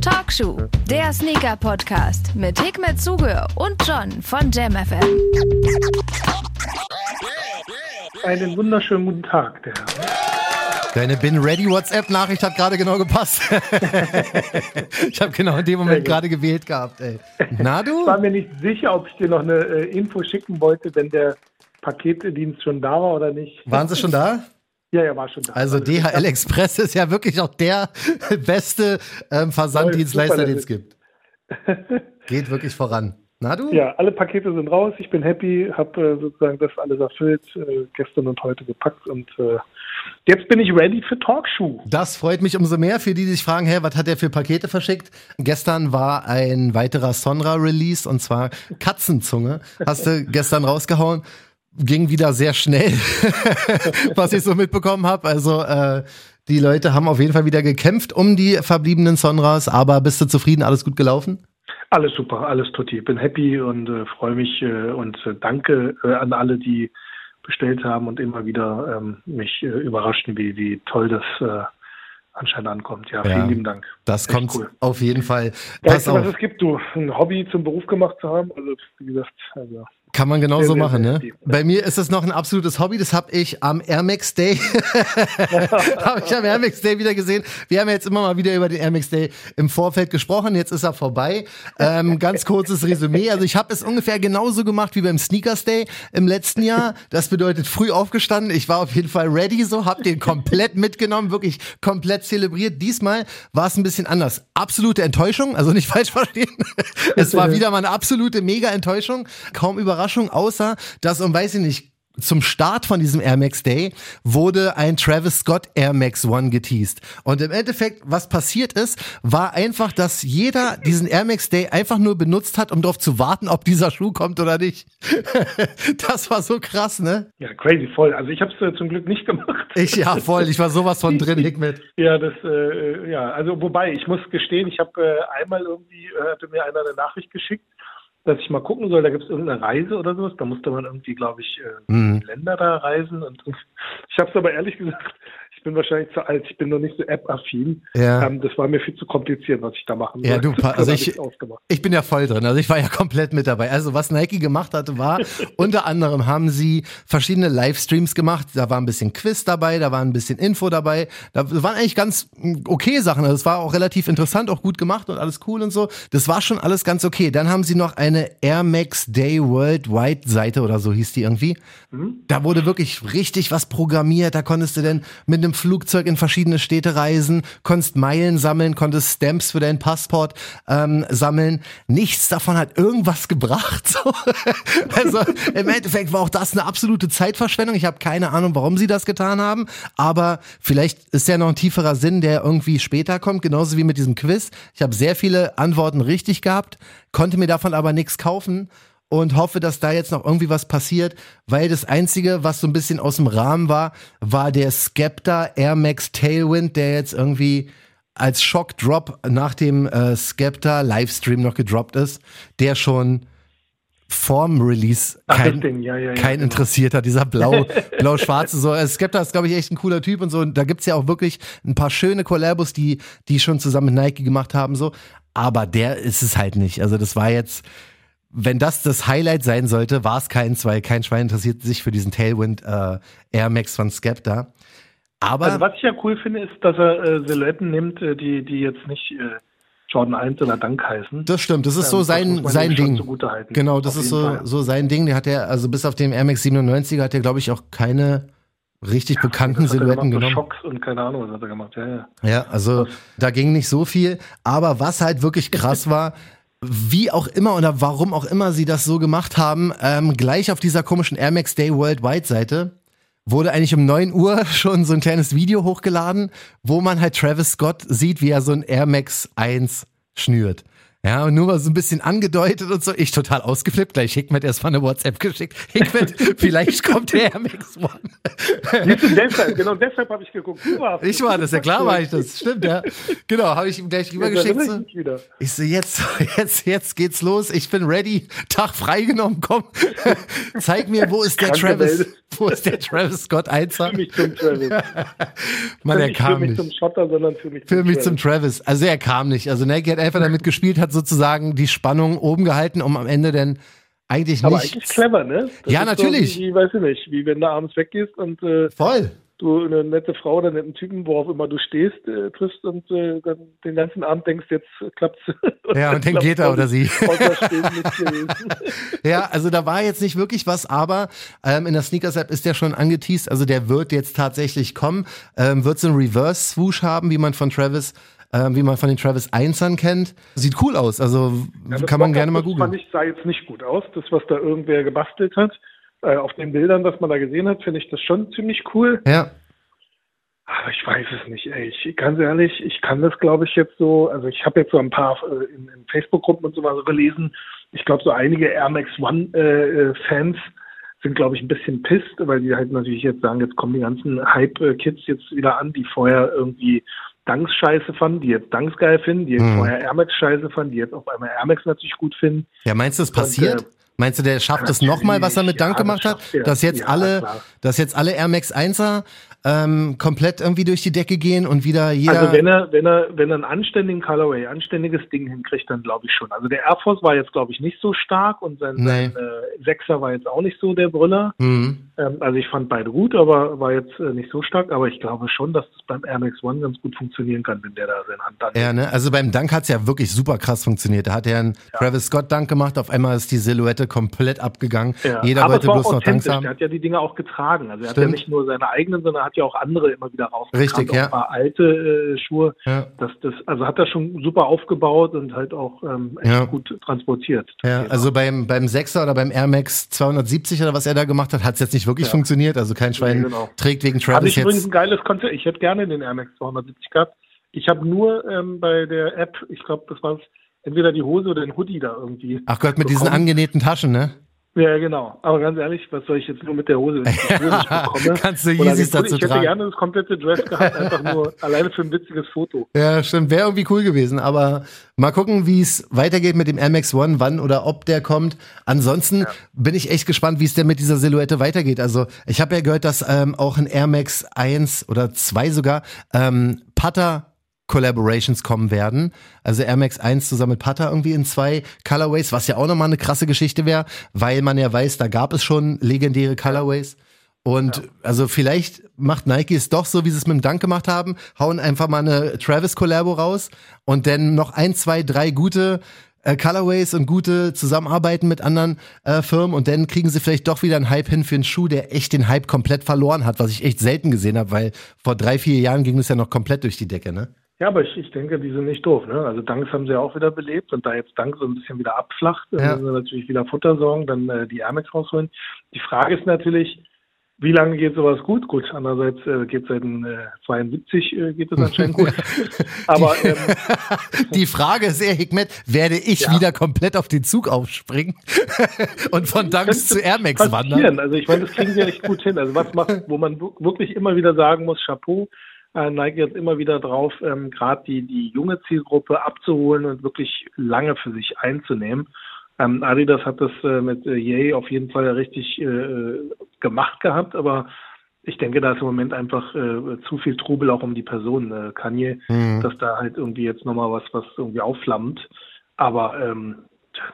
Talkshow, der Sneaker-Podcast mit Hikmet Zuge und John von JamFM. Einen wunderschönen guten Tag, der Herr. Deine Bin Ready WhatsApp-Nachricht hat gerade genau gepasst. ich habe genau in dem Moment gerade gewählt gehabt, ey. Na du? Ich war mir nicht sicher, ob ich dir noch eine äh, Info schicken wollte, wenn der Paketdienst schon da war oder nicht. Waren sie schon da? Ja, ja, war schon da. Also DHL Express ist ja wirklich auch der beste ähm, Versanddienstleister, den es gibt. Geht wirklich voran. Na du? Ja, alle Pakete sind raus. Ich bin happy, habe äh, sozusagen das alles erfüllt, äh, gestern und heute gepackt und äh, jetzt bin ich ready für Talkshow. Das freut mich umso mehr für die, die sich fragen, hä, was hat der für Pakete verschickt? Gestern war ein weiterer Sonra-Release und zwar Katzenzunge. Hast du gestern rausgehauen? Ging wieder sehr schnell, was ich so mitbekommen habe. Also äh, die Leute haben auf jeden Fall wieder gekämpft um die verbliebenen Sonras, aber bist du zufrieden? Alles gut gelaufen? Alles super, alles tutti. Bin happy und äh, freue mich äh, und äh, danke äh, an alle, die bestellt haben und immer wieder ähm, mich äh, überraschten, wie, wie toll das anscheinend ankommt. Ja, Ja. vielen lieben Dank. Das Echt kommt cool. auf jeden Fall. Weißt du, was es gibt, du? Ein Hobby zum Beruf gemacht zu haben? Also, wie gesagt, also, kann man genauso Sehr, sehr, machen, sehr ne? tief. Bei mir ist es noch ein absolutes Hobby. Das habe ich am Air Max Day, habe ich am Air Max Day wieder gesehen. Wir haben ja jetzt immer mal wieder über den Air Max Day im Vorfeld gesprochen. Jetzt ist er vorbei. Ähm, ganz kurzes Resümee. Also ich habe es ungefähr genauso gemacht wie beim Sneakers Day im letzten Jahr. Das bedeutet früh aufgestanden. Ich war auf jeden Fall ready, so habe den komplett mitgenommen, wirklich komplett zelebriert. Diesmal war es ein bisschen anders. Absolute Enttäuschung, also nicht falsch verstehen. Es war wieder mal eine absolute mega Enttäuschung. Kaum Überraschung, außer dass um, weiß ich nicht, zum Start von diesem Air Max Day wurde ein Travis Scott Air Max One geteased. Und im Endeffekt, was passiert ist, war einfach, dass jeder diesen Air Max Day einfach nur benutzt hat, um darauf zu warten, ob dieser Schuh kommt oder nicht. das war so krass, ne? ja, crazy, voll. Also ich habe es äh, zum Glück nicht gemacht. Ich, ja, voll. Ich war sowas von drin, Hikmet. Ja, das, äh, ja, also wobei, ich muss gestehen, ich habe äh, einmal irgendwie, äh, hatte mir einer eine Nachricht geschickt, dass ich mal gucken soll, da gibt es irgendeine Reise oder sowas, da musste man irgendwie, glaube ich, äh, Mhm. Länder da reisen und ich habe es aber ehrlich gesagt, bin wahrscheinlich zu alt, ich bin noch nicht so App-affin. Ja. Ähm, das war mir viel zu kompliziert, was ich da machen Ja, sollte. du, also ich-. Ich bin ja voll drin, also ich war ja komplett mit dabei. Also was Nike gemacht hatte, war unter anderem haben sie verschiedene Livestreams gemacht. Da war ein bisschen Quiz dabei, da war ein bisschen Info dabei. Da waren eigentlich ganz mm, okay Sachen. Also es war auch relativ interessant, auch gut gemacht und alles cool und so. Das war schon alles ganz okay. Dann haben sie noch eine Air Max Day Worldwide Seite oder so hieß die irgendwie. Da wurde wirklich richtig was programmiert. Da konntest du dann mit einem Flugzeug in verschiedene Städte reisen, konntest Meilen sammeln, konntest Stamps für deinen Passport ähm, sammeln. Nichts davon hat irgendwas gebracht. So. Also im Endeffekt war auch das eine absolute Zeitverschwendung. Ich habe keine Ahnung, warum sie das getan haben. Aber vielleicht ist ja noch ein tieferer Sinn, der irgendwie später kommt, genauso wie mit diesem Quiz. Ich habe sehr viele Antworten richtig gehabt, konnte mir davon aber nichts kaufen und hoffe, dass da jetzt noch irgendwie was passiert, weil das Einzige, was so ein bisschen aus dem Rahmen war, war der Skepta Air Max Tailwind, der jetzt irgendwie als Shock-Drop nach dem äh, Skepta Livestream noch gedroppt ist, der schon vorm Release Ach, kein, Ding, ja, ja, ja, kein genau. interessiert hat, dieser blau, blau-schwarze. So, äh, Skepta ist, glaube ich, echt ein cooler Typ und so. Und da gibt's ja auch wirklich ein paar schöne Collabos, die, die schon zusammen mit Nike gemacht haben, so. Aber der ist es halt nicht. Also das war jetzt, wenn das das Highlight sein sollte, war es keins, weil kein Schwein interessiert sich für diesen Tailwind äh, Air Max von Skepta. Aber Also was ich ja cool finde, ist, dass er äh, Silhouetten nimmt, äh, die, die jetzt nicht äh, Jordan 1 oder Dank heißen. das stimmt, das ist Ähm, so das sein, sein Ding. Genau, das Auf ist so, Fall. so sein Ding. Der hat ja, also bis auf den Air Max 97 hat er, glaube ich, auch keine richtig bekannten hat er Silhouetten gemacht, genommen. Schocks und keine Ahnung, was hat er gemacht. Ja, ja. Ja, also da ging nicht so viel. Aber was halt wirklich krass war, wie auch immer oder warum auch immer sie das so gemacht haben, ähm, gleich auf dieser komischen Air Max Day Worldwide Seite wurde eigentlich um 9 Uhr schon so ein kleines Video hochgeladen, wo man halt Travis Scott sieht, wie er so ein Air Max 1 schnürt. Ja, und nur mal so ein bisschen angedeutet und so. Ich total ausgeflippt. Gleich Hickmet erstmal eine WhatsApp geschickt. Hickmet, vielleicht kommt der Air Max One. deshalb, genau deshalb habe ich geguckt. Ich war das, ja klar war ich das. Stimmt, ja. Genau, habe ich ihm gleich rübergeschickt. So. Ich so, jetzt, jetzt, jetzt geht's los. Ich bin ready. Tag freigenommen, komm. Zeig mir, wo ist der Travis? Welt. Wo ist der Travis Scott Einser? Für mich zum Travis. Mann, er kam nicht. Für mich zum Schotter, sondern für mich zum Für mich Travis. zum Travis. Also er kam nicht. Also Nike hat einfach damit gespielt, hat sozusagen die Spannung oben gehalten, um am Ende dann eigentlich nicht. Aber eigentlich clever, ne? Das ja, natürlich. So wie, weiß ich nicht, wie wenn du abends weggehst und äh, voll du eine nette Frau oder einen netten Typen, worauf immer du stehst, äh, triffst und äh, dann den ganzen Abend denkst, jetzt klappt's. ja, und dann geht er oder sie. ja, also da war jetzt nicht wirklich was, aber ähm, in der Sneakers-App ist der schon angeteased, also der wird jetzt tatsächlich kommen, ähm, wird so einen Reverse-Swoosh haben, wie man von Travis ähm, wie man von den Travis 1ern kennt. Sieht cool aus, also ja, kann man gerne mal googeln. Das fand ich, sah jetzt nicht gut aus, das, was da irgendwer gebastelt hat äh, auf den Bildern, was man da gesehen hat, finde ich das schon ziemlich cool. Ja. Aber ich weiß es nicht, ey. Ich, ganz ehrlich, ich kann das, glaube ich, jetzt so, also ich habe jetzt so ein paar äh, in, in Facebook-Gruppen und so was gelesen. Ich glaube, so einige Air Max One-Fans äh, sind, glaube ich, ein bisschen pisst, weil die halt natürlich jetzt sagen, jetzt kommen die ganzen Hype-Kids jetzt wieder an, die vorher irgendwie Dunks scheiße fanden, die jetzt Dunks geil finden, die jetzt mhm. vorher Air Max scheiße fanden, die jetzt auf einmal Air Max natürlich gut finden. Ja, meinst du, das passiert? Und, äh, Meinst du, der schafft es nochmal, was er mit Dank ja, gemacht hat? Dass jetzt alle, dass jetzt alle Air Max 1er ähm, komplett irgendwie durch die Decke gehen und wieder jeder. Also wenn er, wenn er, wenn er einen anständigen Colorway, anständiges Ding hinkriegt, dann glaube ich schon. Also der Air Force war jetzt, glaube ich, nicht so stark und sein, sein äh, Sechser war jetzt auch nicht so der Brüller. Mhm. Ähm, also ich fand beide gut, aber war jetzt äh, nicht so stark. Aber ich glaube schon, dass das beim Air Max One ganz gut funktionieren kann, wenn der da seine Hand dann. Ja, ne? Also beim Dank hat's ja wirklich super krass funktioniert. Da hat er einen ja. Travis Scott Dank gemacht, auf einmal ist die Silhouette komplett abgegangen. Ja. Jeder aber wollte bloß noch Danks haben. Er hat ja die Dinge auch getragen. Also er Stimmt. hat ja nicht nur seine eigenen, sondern hat ja auch andere immer wieder rausgebracht. Richtig, ja. Ein paar alte äh, Schuhe. Ja. Das, das, also hat er schon super aufgebaut und halt auch ähm, echt ja. gut transportiert. Ja, Thema. also beim, beim Sechser oder beim Air Max 270 oder was er da gemacht hat, hat es jetzt nicht wirklich ja. funktioniert. Also kein Schwein nee, genau. trägt wegen Travis Hatte ich jetzt. übrigens ein geiles Konzept. Ich hätte gerne den Air Max 270 gehabt. Ich habe nur ähm, bei der App, ich glaube, das war entweder die Hose oder den Hoodie da irgendwie. Ach Gott, mit bekommen. diesen angenähten Taschen, ne? Ja, genau. Aber ganz ehrlich, was soll ich jetzt nur mit der Hose, wenn ich die Hose nicht bekomme? Kannst du Yeezys dazu Ich hätte gerne das komplette Dress gehabt, einfach nur alleine für ein witziges Foto. Ja, stimmt. Wäre irgendwie cool gewesen. Aber mal gucken, wie es weitergeht mit dem Air Max One, wann oder ob der kommt. Ansonsten ja. bin ich echt gespannt, wie es denn mit dieser Silhouette weitergeht. Also ich habe ja gehört, dass ähm, auch ein Air Max 1 oder 2 sogar ähm, Putter Collaborations kommen werden. Also Air Max 1 zusammen mit Pata irgendwie in zwei Colorways, was ja auch nochmal eine krasse Geschichte wäre, weil man ja weiß, da gab es schon legendäre Colorways. Und ja. also vielleicht macht Nike es doch so, wie sie es mit dem Dank gemacht haben, hauen einfach mal eine Travis Collabo raus und dann noch ein, zwei, drei gute äh, Colorways und gute Zusammenarbeiten mit anderen äh, Firmen und dann kriegen sie vielleicht doch wieder einen Hype hin für einen Schuh, der echt den Hype komplett verloren hat, was ich echt selten gesehen habe, weil vor drei, vier Jahren ging es ja noch komplett durch die Decke, ne? Ja, aber ich, ich denke, die sind nicht doof. Ne? Also Danks haben sie ja auch wieder belebt und da jetzt Dank so ein bisschen wieder abflacht, ja. müssen sie natürlich wieder Futter sorgen, dann äh, die Amex rausholen. Die Frage ist natürlich, wie lange geht sowas gut? Gut, andererseits äh, geht seit äh, 72 äh, geht es anscheinend gut. Aber ähm, die Frage ist eher, Hikmet, werde ich ja. wieder komplett auf den Zug aufspringen und von Danks zu Air Max wandern? Also ich meine, das kriegen sie echt gut hin. Also was macht, wo man wirklich immer wieder sagen muss, Chapeau, äh, neigt jetzt immer wieder drauf, ähm, gerade die, die junge Zielgruppe abzuholen und wirklich lange für sich einzunehmen. Ähm, Adidas hat das äh, mit äh, Yay auf jeden Fall richtig äh, gemacht gehabt, aber ich denke, da ist im Moment einfach äh, zu viel Trubel auch um die Person äh, Kanye, mhm. dass da halt irgendwie jetzt nochmal was, was irgendwie aufflammt. Aber ähm,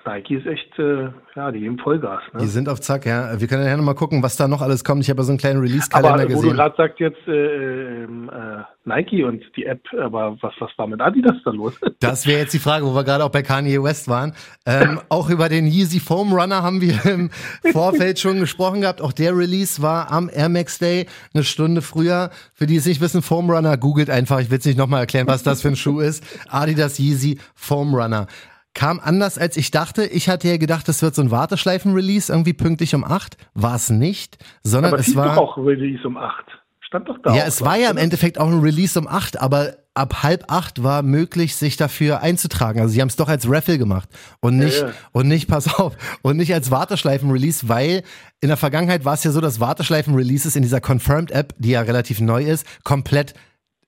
Nike ist echt, äh, ja, die geben Vollgas. Ne? Die sind auf Zack, ja. Wir können ja noch mal gucken, was da noch alles kommt. Ich habe ja so einen kleinen Release-Kalender gesehen. Aber wo du gerade sagst jetzt äh, ähm, äh, Nike und die App, aber was, was war mit Adidas da los? Das wäre jetzt die Frage, wo wir gerade auch bei Kanye West waren. Ähm, auch über den Yeezy Foam Runner haben wir im Vorfeld schon gesprochen gehabt. Auch der Release war am Air Max Day, eine Stunde früher. Für die es nicht wissen, Foam Runner, googelt einfach. Ich will es nicht nochmal erklären, was das für ein Schuh ist. Adidas Yeezy Foam Runner kam anders als ich dachte. Ich hatte ja gedacht, das wird so ein Warteschleifen-Release, irgendwie pünktlich um acht. War es nicht, sondern aber es war. Doch auch Release um acht. Stand doch da. Ja, es war ja im Endeffekt auch ein Release um acht, aber ab halb acht war möglich, sich dafür einzutragen. Also sie haben es doch als Raffle gemacht und nicht, ja, ja. und nicht, pass auf, und nicht als Warteschleifen-Release, weil in der Vergangenheit war es ja so, dass Warteschleifen-Releases in dieser Confirmed-App, die ja relativ neu ist, komplett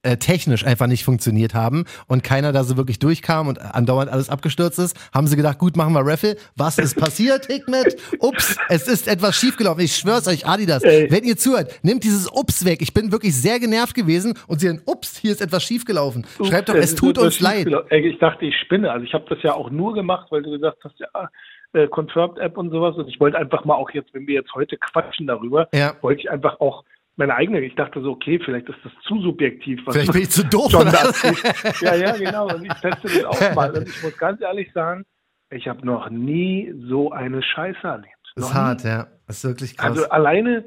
äh, technisch einfach nicht funktioniert haben und keiner da so wirklich durchkam und andauernd alles abgestürzt ist, haben sie gedacht, gut, machen wir Raffle. Was ist passiert, Hikmet? Ups, es ist etwas schiefgelaufen. Ich schwör's euch, Adidas, Ey. wenn ihr zuhört, nehmt dieses Ups weg. Ich bin wirklich sehr genervt gewesen und sie sagen, ups, hier ist etwas schiefgelaufen. Ups, Schreibt doch, es, es tut uns leid. Ey, ich dachte, ich spinne. Also ich habe das ja auch nur gemacht, weil du gesagt hast, ja, äh, Confirmed App und sowas. Und ich wollte einfach mal auch jetzt, wenn wir jetzt heute quatschen darüber, ja. wollte ich einfach auch meine eigene, ich dachte so, okay, vielleicht ist das zu subjektiv. vielleicht bin ich zu doof. Oder? ja, ja, genau. Und ich teste das auch mal. Und ich muss ganz ehrlich sagen, ich habe noch nie so eine Scheiße erlebt. Das ist hart, ja. Das ist wirklich krass. Also alleine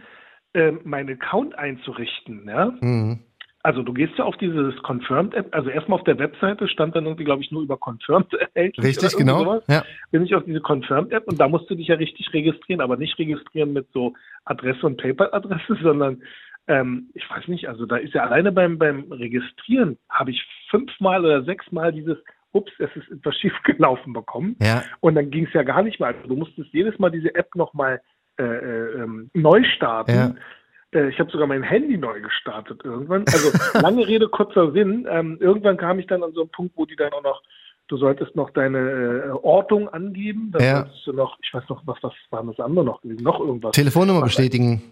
äh, meinen Account einzurichten, ja. Mhm. Also du gehst ja auf dieses Confirmed App, also erstmal auf der Webseite stand dann irgendwie, glaube ich, nur über Confirmed erhältlich. Richtig, genau. Sowas. Ja. Bin ich auf diese Confirmed App und da musst du dich ja richtig registrieren, aber nicht registrieren mit so Adresse und PayPal-Adresse, sondern ähm, ich weiß nicht, also da ist ja alleine beim, beim Registrieren habe ich fünfmal oder sechsmal dieses ups, es ist etwas schiefgelaufen bekommen. Ja. Und dann ging es ja gar nicht mehr. Also du musstest jedes Mal diese App nochmal äh, äh, ähm, neu starten. Ja. Äh, ich habe sogar mein Handy neu gestartet irgendwann. Also lange Rede, kurzer Sinn. Ähm, irgendwann kam ich dann an so einen Punkt, wo die dann auch noch, du solltest noch deine äh, Ortung angeben. Dann ja. solltest du noch, ich weiß noch, was, was war das andere noch gewesen? Noch irgendwas. Telefonnummer bestätigen.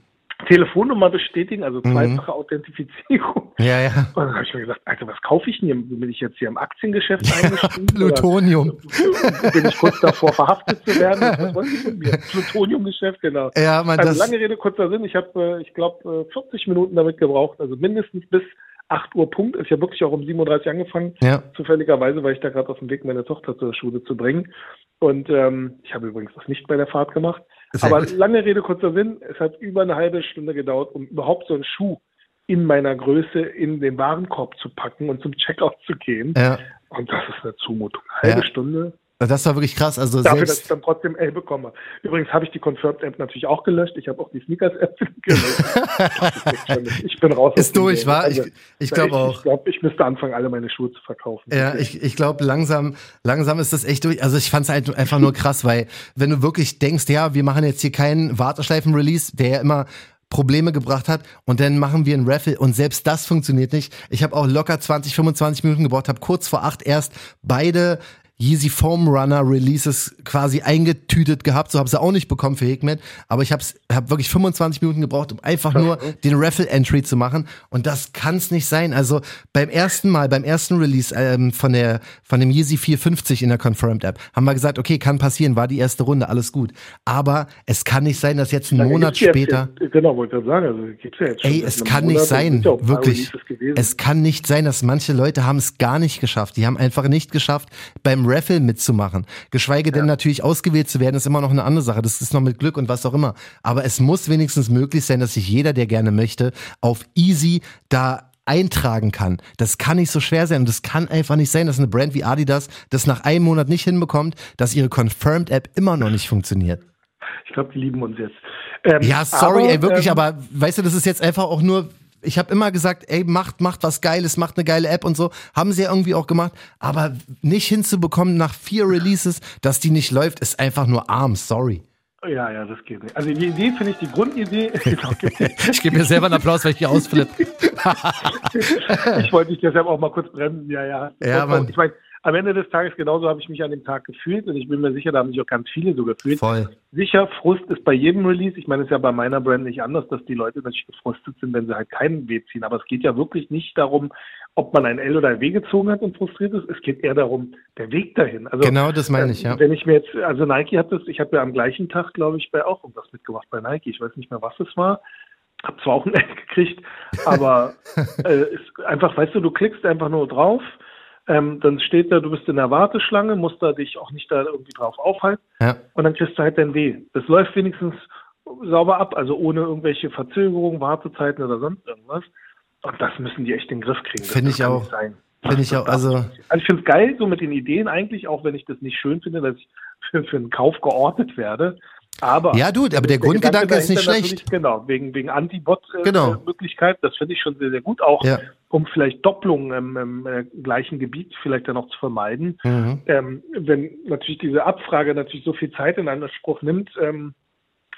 Telefonnummer bestätigen, also mhm. zweifache mhm. Authentifizierung. Ja, ja. Und dann habe ich mir gesagt, Alter, was kaufe ich denn hier? Bin ich jetzt hier im Aktiengeschäft eingestiegen? Plutonium. bin ich kurz davor, verhaftet zu werden? Was wollen Sie von mir? Plutoniumgeschäft, genau. Ja, man, also lange Rede, kurzer Sinn. Ich habe, äh, ich glaube, 40 Minuten damit gebraucht, also mindestens bis 8 Uhr Punkt. Ich habe wirklich auch um 37 angefangen, ja. zufälligerweise, weil ich da gerade auf dem Weg meine Tochter zur Schule zu bringen. Und ähm, ich habe übrigens das nicht bei der Fahrt gemacht. Sehr Aber gut. lange Rede, kurzer Sinn, es hat über eine halbe Stunde gedauert, um überhaupt so einen Schuh in meiner Größe in den Warenkorb zu packen und zum Checkout zu gehen. Ja. Und das ist eine Zumutung. Eine halbe ja. Stunde das war wirklich krass. Also Dafür, selbst dass ich dann trotzdem L bekomme. Übrigens habe ich die Confirmed App natürlich auch gelöscht. Ich habe auch die Sneakers App gelöscht. ich bin raus. Ist durch, war? Also, ich, ich glaube auch. Ich glaube, ich müsste anfangen, alle meine Schuhe zu verkaufen. Ja, ich, ich glaube, langsam, langsam ist das echt durch. Also ich fand es halt einfach nur krass, weil wenn du wirklich denkst, ja, wir machen jetzt hier keinen Warteschleifen-Release, der ja immer Probleme gebracht hat und dann machen wir ein Raffle und selbst das funktioniert nicht. Ich habe auch locker 20, 25 Minuten gebraucht, habe kurz vor acht erst beide Yeezy Foam Runner Releases quasi eingetütet gehabt. So habe sie auch nicht bekommen für Hikmet. Aber ich habe hab wirklich 25 Minuten gebraucht, um einfach nur den Raffle Entry zu machen. Und das kann es nicht sein. Also beim ersten Mal, beim ersten Release ähm, von der von dem Yeezy 450 in der Confirmed App, haben wir gesagt, okay, kann passieren, war die erste Runde, alles gut. Aber es kann nicht sein, dass jetzt einen Monat später. Jetzt, genau, wollte ich sagen. Also gibt's ja jetzt schon ey, es kann Monat, nicht sein, wirklich. Es kann nicht sein, dass manche Leute haben es gar nicht geschafft. Die haben einfach nicht geschafft, beim Raffle mitzumachen. Geschweige denn natürlich ausgewählt zu werden, ist immer noch eine andere Sache. Das ist noch mit Glück und was auch immer. Aber es muss wenigstens möglich sein, dass sich jeder, der gerne möchte, auf easy da eintragen kann. Das kann nicht so schwer sein und das kann einfach nicht sein, dass eine Brand wie Adidas das nach einem Monat nicht hinbekommt, dass ihre Confirmed App immer noch nicht funktioniert. Ich glaube, die lieben uns jetzt. Ähm, ja, sorry, aber, ey, wirklich, ähm, aber weißt du, das ist jetzt einfach auch nur ich habe immer gesagt, ey, macht, macht was Geiles, macht eine geile App und so. Haben sie ja irgendwie auch gemacht. Aber nicht hinzubekommen nach vier Releases, dass die nicht läuft, ist einfach nur arm. Sorry. Ja, ja, das geht nicht. Also die Idee finde ich, die Grundidee. ich gebe mir selber einen Applaus, weil ich hier ausflippe. ich wollte dich deshalb auch mal kurz bremsen. Ja, ja. ja. Ich meine, am Ende des Tages genauso habe ich mich an dem Tag gefühlt und ich bin mir sicher, da haben sich auch ganz viele so gefühlt. Voll. Sicher, Frust ist bei jedem Release. Ich meine, es ist ja bei meiner Brand nicht anders, dass die Leute natürlich gefrustet sind, wenn sie halt keinen W ziehen. Aber es geht ja wirklich nicht darum, ob man ein L oder ein W gezogen hat und frustriert ist. Es geht eher darum, der Weg dahin. Also, genau, das meine ich, ja. Wenn ich mir jetzt, also Nike hat das, ich habe ja am gleichen Tag, glaube ich, bei auch irgendwas mitgemacht bei Nike. Ich weiß nicht mehr, was es war. Hab zwar auch ein L gekriegt, aber äh, ist einfach, weißt du, du klickst einfach nur drauf ähm, dann steht da, du bist in der Warteschlange, musst da dich auch nicht da irgendwie drauf aufhalten. Ja. Und dann kriegst du halt dein Weh. Das läuft wenigstens sauber ab, also ohne irgendwelche Verzögerungen, Wartezeiten oder sonst irgendwas. Und das müssen die echt in den Griff kriegen. Finde ich auch. Finde ich auch. Also, also ich finde es geil, so mit den Ideen eigentlich, auch wenn ich das nicht schön finde, dass ich für, für einen Kauf geordnet werde. Aber ja, du, aber der, der Grundgedanke ist nicht schlecht. Genau, wegen, wegen Anti-Bot-Möglichkeit, äh, genau. das finde ich schon sehr, sehr gut. Auch ja. Um vielleicht Doppelungen im, im äh, gleichen Gebiet vielleicht dann auch zu vermeiden. Mhm. Ähm, wenn natürlich diese Abfrage natürlich so viel Zeit in Anspruch nimmt, ähm,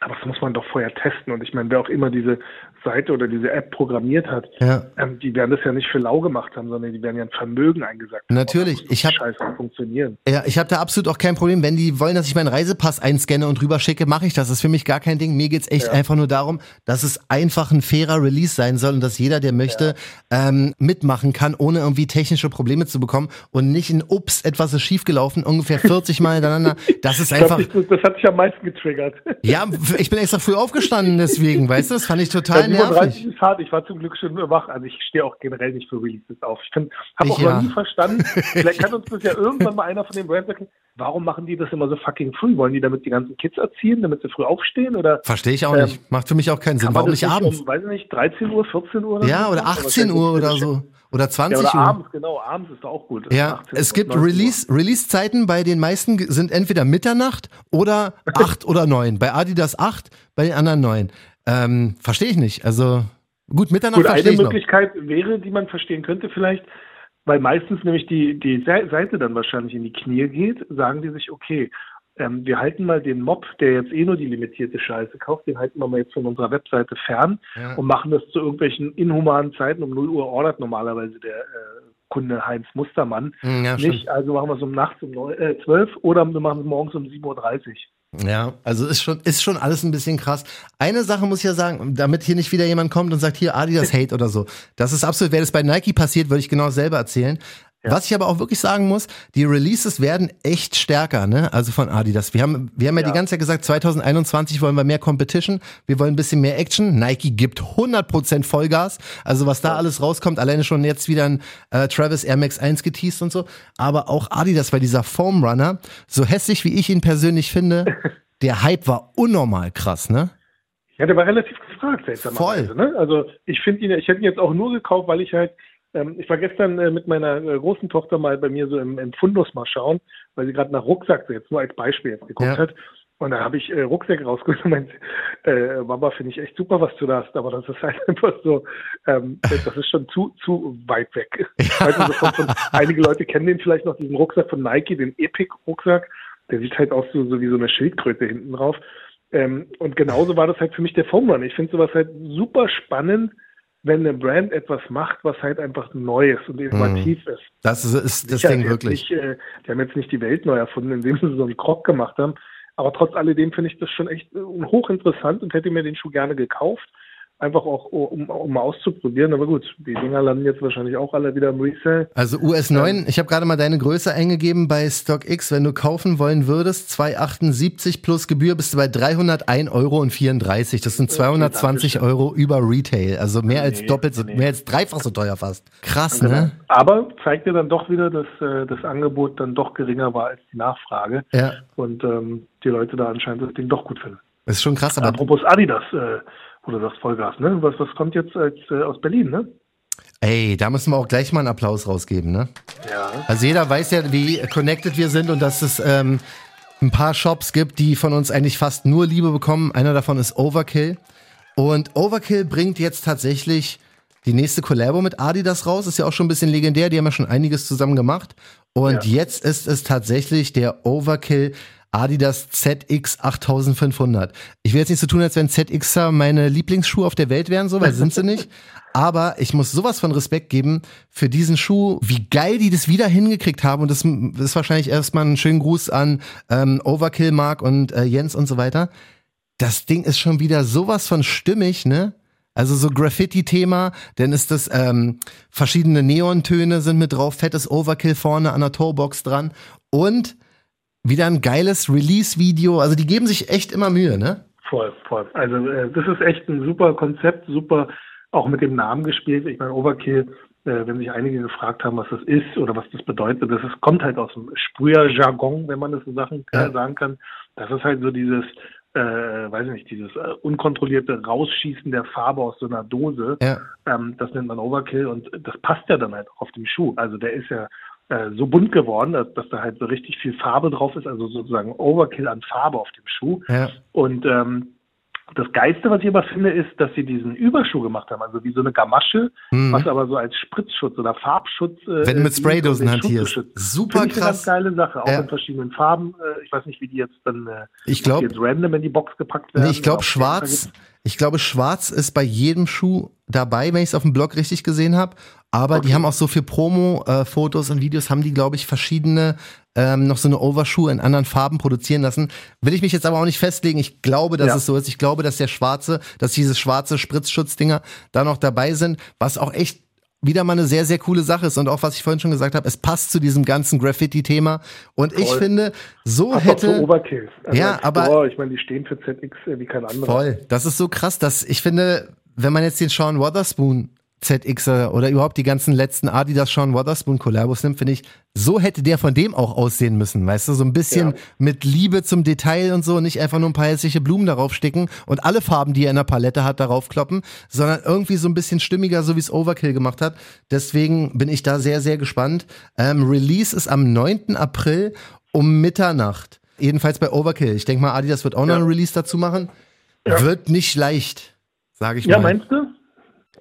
aber das muss man doch vorher testen. Und ich meine, wer auch immer diese Seite oder diese App programmiert hat, ja. ähm, die werden das ja nicht für lau gemacht haben, sondern die werden ja ein Vermögen eingesagt. Natürlich. Ich habe funktionieren. Ja, ich habe da absolut auch kein Problem. Wenn die wollen, dass ich meinen Reisepass einscanne und rüberschicke, mache ich das. Das ist für mich gar kein Ding. Mir geht's echt ja. einfach nur darum, dass es einfach ein fairer Release sein soll und dass jeder, der möchte, ja. ähm, mitmachen kann, ohne irgendwie technische Probleme zu bekommen und nicht in Ups, etwas ist schiefgelaufen, ungefähr 40 Mal hintereinander. Das ist einfach. Glaub, das hat sich am meisten getriggert. Ja, ich bin extra früh aufgestanden deswegen, weißt du, das fand ich total ja, nervig. Ist hart. Ich war zum Glück schon wach, also ich stehe auch generell nicht für Releases auf. Ich habe auch ja. noch nie verstanden, vielleicht kann uns das ja irgendwann mal einer von den Brands sagen, warum machen die das immer so fucking früh? Wollen die damit die ganzen Kids erziehen, damit sie früh aufstehen? Oder, Verstehe ich auch ähm, nicht. Macht für mich auch keinen Sinn. Warum nicht abends? Um, weiß ich nicht, 13 Uhr, 14 Uhr? Oder ja, so? oder 18 Uhr oder so. Oder 20 ja, oder Uhr. abends, genau, abends ist auch gut. Ja, es gibt Release, Release-Zeiten bei den meisten sind entweder Mitternacht oder 8 oder 9. Bei Adidas 8, bei den anderen 9. Ähm, verstehe ich nicht. Also, gut, Mitternacht gut, verstehe ich Eine Möglichkeit noch. wäre, die man verstehen könnte vielleicht, weil meistens nämlich die, die Seite dann wahrscheinlich in die Knie geht, sagen die sich, okay, ähm, wir halten mal den Mob, der jetzt eh nur die limitierte Scheiße kauft, den halten wir mal jetzt von unserer Webseite fern ja. und machen das zu irgendwelchen inhumanen Zeiten. Um 0 Uhr ordert normalerweise der äh, Kunde Heinz Mustermann hm, ja, nicht. Stimmt. Also machen wir es um nachts um 9, äh, 12 oder wir machen es morgens um 7.30 Uhr. Ja, also ist schon, ist schon alles ein bisschen krass. Eine Sache muss ich ja sagen, damit hier nicht wieder jemand kommt und sagt, hier Adidas Hate oder so. Das ist absolut, wäre das bei Nike passiert, würde ich genau selber erzählen. Ja. Was ich aber auch wirklich sagen muss, die Releases werden echt stärker, ne? Also von Adidas. Wir haben, wir haben ja, ja die ganze Zeit gesagt, 2021 wollen wir mehr Competition, wir wollen ein bisschen mehr Action. Nike gibt 100% Vollgas. Also was da alles rauskommt, alleine schon jetzt wieder ein äh, Travis Air Max 1 geteased und so. Aber auch Adidas, weil dieser Foam Runner, so hässlich wie ich ihn persönlich finde, der Hype war unnormal krass, ne? Ja, der war relativ gefragt, seltsamerweise. Ne? Also ich finde ihn, ich hätte ihn jetzt auch nur gekauft, weil ich halt ich war gestern äh, mit meiner äh, großen Tochter mal bei mir so im, im Fundus mal schauen, weil sie gerade nach Rucksack, so jetzt nur als Beispiel jetzt geguckt ja. hat. Und da habe ich äh, Rucksäcke rausgeholt und meinte, äh, Mama, finde ich echt super, was du da hast, aber das ist halt einfach so, ähm, das ist schon zu, zu weit weg. Ja. Du, von, von, einige Leute kennen den vielleicht noch, diesen Rucksack von Nike, den Epic-Rucksack. Der sieht halt aus so, so wie so eine Schildkröte hinten drauf. Ähm, und genauso war das halt für mich der Foam Run. Ich finde sowas halt super spannend, wenn eine Brand etwas macht, was halt einfach Neues und innovativ mhm. ist. Das ist, ist das Ding wirklich. Nicht, äh, die haben jetzt nicht die Welt neu erfunden, indem sie so einen Krog gemacht haben. Aber trotz alledem finde ich das schon echt äh, hochinteressant und hätte mir den Schuh gerne gekauft einfach auch um, um mal auszuprobieren. Aber gut, die Dinger landen jetzt wahrscheinlich auch alle wieder im Resale. Also US 9, ähm, ich habe gerade mal deine Größe eingegeben bei StockX. Wenn du kaufen wollen würdest, 278 plus Gebühr bist du bei 301,34 Euro. Das sind 220 Euro über Retail. Also mehr als doppelt, so, nee. mehr als dreifach so teuer fast. Krass, genau. ne? Aber zeigt dir dann doch wieder, dass äh, das Angebot dann doch geringer war als die Nachfrage. Ja. Und ähm, die Leute da anscheinend das Ding doch gut finden. Das ist schon krass, aber. Apropos Adidas, äh, du sagst Vollgas, ne? Was, was kommt jetzt als, äh, aus Berlin, ne? Ey, da müssen wir auch gleich mal einen Applaus rausgeben, ne? Ja. Also jeder weiß ja, wie connected wir sind und dass es ähm, ein paar Shops gibt, die von uns eigentlich fast nur Liebe bekommen. Einer davon ist Overkill. Und Overkill bringt jetzt tatsächlich die nächste Collabo mit Adidas raus. Ist ja auch schon ein bisschen legendär. Die haben ja schon einiges zusammen gemacht. Und ja. jetzt ist es tatsächlich der Overkill Adidas ZX 8500. Ich will jetzt nicht so tun, als wenn ZXer meine Lieblingsschuhe auf der Welt wären, so, weil sind sie nicht. Aber ich muss sowas von Respekt geben für diesen Schuh, wie geil die das wieder hingekriegt haben. Und das ist wahrscheinlich erstmal ein schönen Gruß an ähm, Overkill, Mark und äh, Jens und so weiter. Das Ding ist schon wieder sowas von stimmig, ne? Also so Graffiti-Thema, dann ist das ähm, verschiedene Neontöne sind mit drauf, fettes Overkill vorne an der Toebox dran und wieder ein geiles Release-Video. Also die geben sich echt immer Mühe, ne? Voll, voll. Also äh, das ist echt ein super Konzept, super auch mit dem Namen gespielt. Ich meine, Overkill, äh, wenn sich einige gefragt haben, was das ist oder was das bedeutet, das ist, kommt halt aus dem Sprüher-Jargon, wenn man das so Sachen, ja. sagen kann. Das ist halt so dieses, äh, weiß ich nicht, dieses äh, unkontrollierte Rausschießen der Farbe aus so einer Dose. Ja. Ähm, das nennt man Overkill und das passt ja dann halt auf dem Schuh. Also der ist ja äh, so bunt geworden, dass, dass, da halt so richtig viel Farbe drauf ist, also sozusagen Overkill an Farbe auf dem Schuh. Ja. Und ähm, Das Geiste, was ich aber finde, ist, dass sie diesen Überschuh gemacht haben, also wie so eine Gamasche, Mhm. was aber so als Spritzschutz oder Farbschutz. Äh, Wenn du mit Spraydosen hantierst. Super Finde ich eine krass. ganz geile Sache, auch Ja. in verschiedenen Farben. Äh, ich weiß nicht, wie die jetzt dann äh, Ich die jetzt random in die Box gepackt werden. Nee, ich glaube schwarz. Ich glaube schwarz ist bei jedem Schuh dabei, wenn ich es auf dem Blog richtig gesehen habe. Aber die haben auch so für Promo-Fotos und Videos haben die, glaube ich, verschiedene ähm, noch so eine Overschuhe in anderen Farben produzieren lassen. Will ich mich jetzt aber auch nicht festlegen. Ich glaube, dass Ja. es so ist. Ich glaube, dass der schwarze, dass diese schwarze Spritzschutzdinger da noch dabei sind, was auch echt wieder mal eine sehr, sehr coole Sache ist. Und auch, was ich vorhin schon gesagt habe, es passt zu diesem ganzen Graffiti-Thema. Und ich Voll. finde, so Ach, doch, hätte. so Overkill. Also Ja, aber- ich meine, die stehen für ZX wie kein anderer. Voll. Das ist so krass, dass ich finde, wenn man jetzt den Sean Wotherspoon ZXer oder überhaupt die ganzen letzten Adidas Sean Wotherspoon Kollabos nimmt, finde ich, so hätte der von dem auch aussehen müssen, weißt du, so ein bisschen Ja. mit Liebe zum Detail und so, nicht einfach nur ein paar hässliche Blumen darauf sticken und alle Farben, die er in der Palette hat, darauf kloppen, sondern irgendwie so ein bisschen stimmiger, so wie es Overkill gemacht hat. Deswegen bin ich da sehr, sehr gespannt. Ähm, Release ist am 9. April um Mitternacht. Jedenfalls bei Overkill. Ich denke mal, Adidas wird auch noch Ja. ein Release dazu machen. Wird nicht leicht, sage ich Ja, mal. meinst du?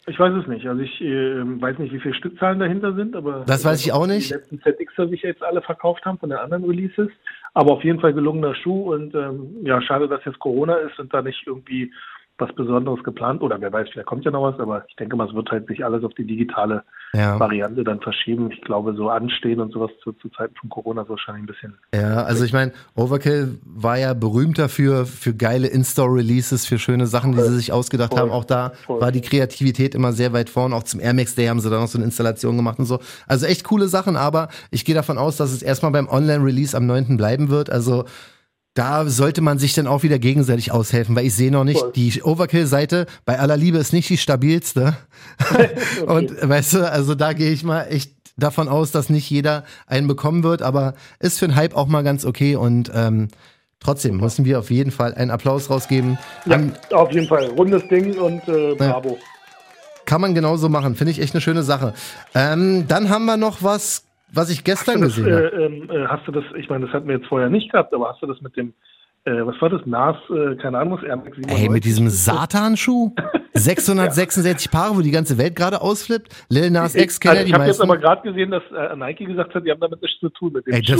Ich weiß es nicht. Also ich äh, weiß nicht, wie viele Stückzahlen dahinter sind, aber Das weiß ich auch nicht. Die letzten ZXer sich jetzt alle verkauft haben von den anderen Releases. Aber auf jeden Fall gelungener Schuh und ähm, ja, schade, dass jetzt Corona ist und da nicht irgendwie was Besonderes geplant oder wer weiß, vielleicht kommt ja noch was, aber ich denke mal, es wird halt sich alles auf die digitale Ja. Variante dann verschieben. Ich glaube, so anstehen und sowas zu, zu Zeiten von Corona ist wahrscheinlich ein bisschen. Ja, also ich meine, Overkill war ja berühmt dafür, für geile In-Store-Releases, für schöne Sachen, die sie sich ausgedacht Voll. haben. Auch da Voll. war die Kreativität immer sehr weit vorn. Auch zum Air Max Day haben sie da noch so eine Installation gemacht und so. Also echt coole Sachen, aber ich gehe davon aus, dass es erstmal beim Online-Release am 9. bleiben wird. Also da sollte man sich dann auch wieder gegenseitig aushelfen, weil ich sehe noch nicht, Voll. die Overkill-Seite bei aller Liebe ist nicht die stabilste. Und weißt du, also da gehe ich mal echt davon aus, dass nicht jeder einen bekommen wird, aber ist für den Hype auch mal ganz okay und ähm, trotzdem müssen wir auf jeden Fall einen Applaus rausgeben. Ja, Ähm, auf jeden Fall. Rundes Ding und äh, bravo. kann man genauso machen, finde ich echt eine schöne Sache. Ähm, dann haben wir noch was, was ich gestern das, gesehen habe. äh, ähm, äh, hast du das, ich meine, das hatten wir jetzt vorher nicht gehabt, aber hast du das mit dem, äh, was war das, NAS, äh, keine Ahnung, was, Air Max 97? Ey, mit diesem Satan-Schuh? 666 Paare, wo die ganze Welt gerade ausflippt. Lil Nas X kennen also die ich habe jetzt meisten. aber gerade gesehen, dass äh, Nike gesagt hat, die haben damit nichts zu tun mit dem Ey, Schuh.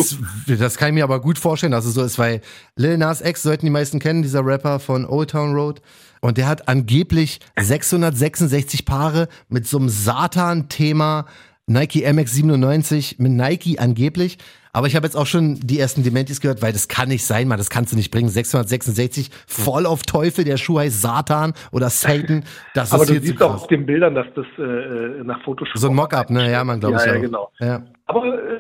das, das kann ich mir aber gut vorstellen, dass es so ist, weil Lil Nas X sollten die meisten kennen, dieser Rapper von Old Town Road. Und der hat angeblich 666 Paare mit so einem Satan-Thema Nike MX97 mit Nike angeblich. Aber ich habe jetzt auch schon die ersten Dementis gehört, weil das kann nicht sein, man, das kannst du nicht bringen. 666, voll auf Teufel, der Schuh heißt Satan oder Satan. Das Aber ist du siehst auch auf den Bildern, dass das äh, äh nach Photoshop. So ein Mockup, ne? Ja, man glaube ja. Ja, genau. Ja. Aber äh,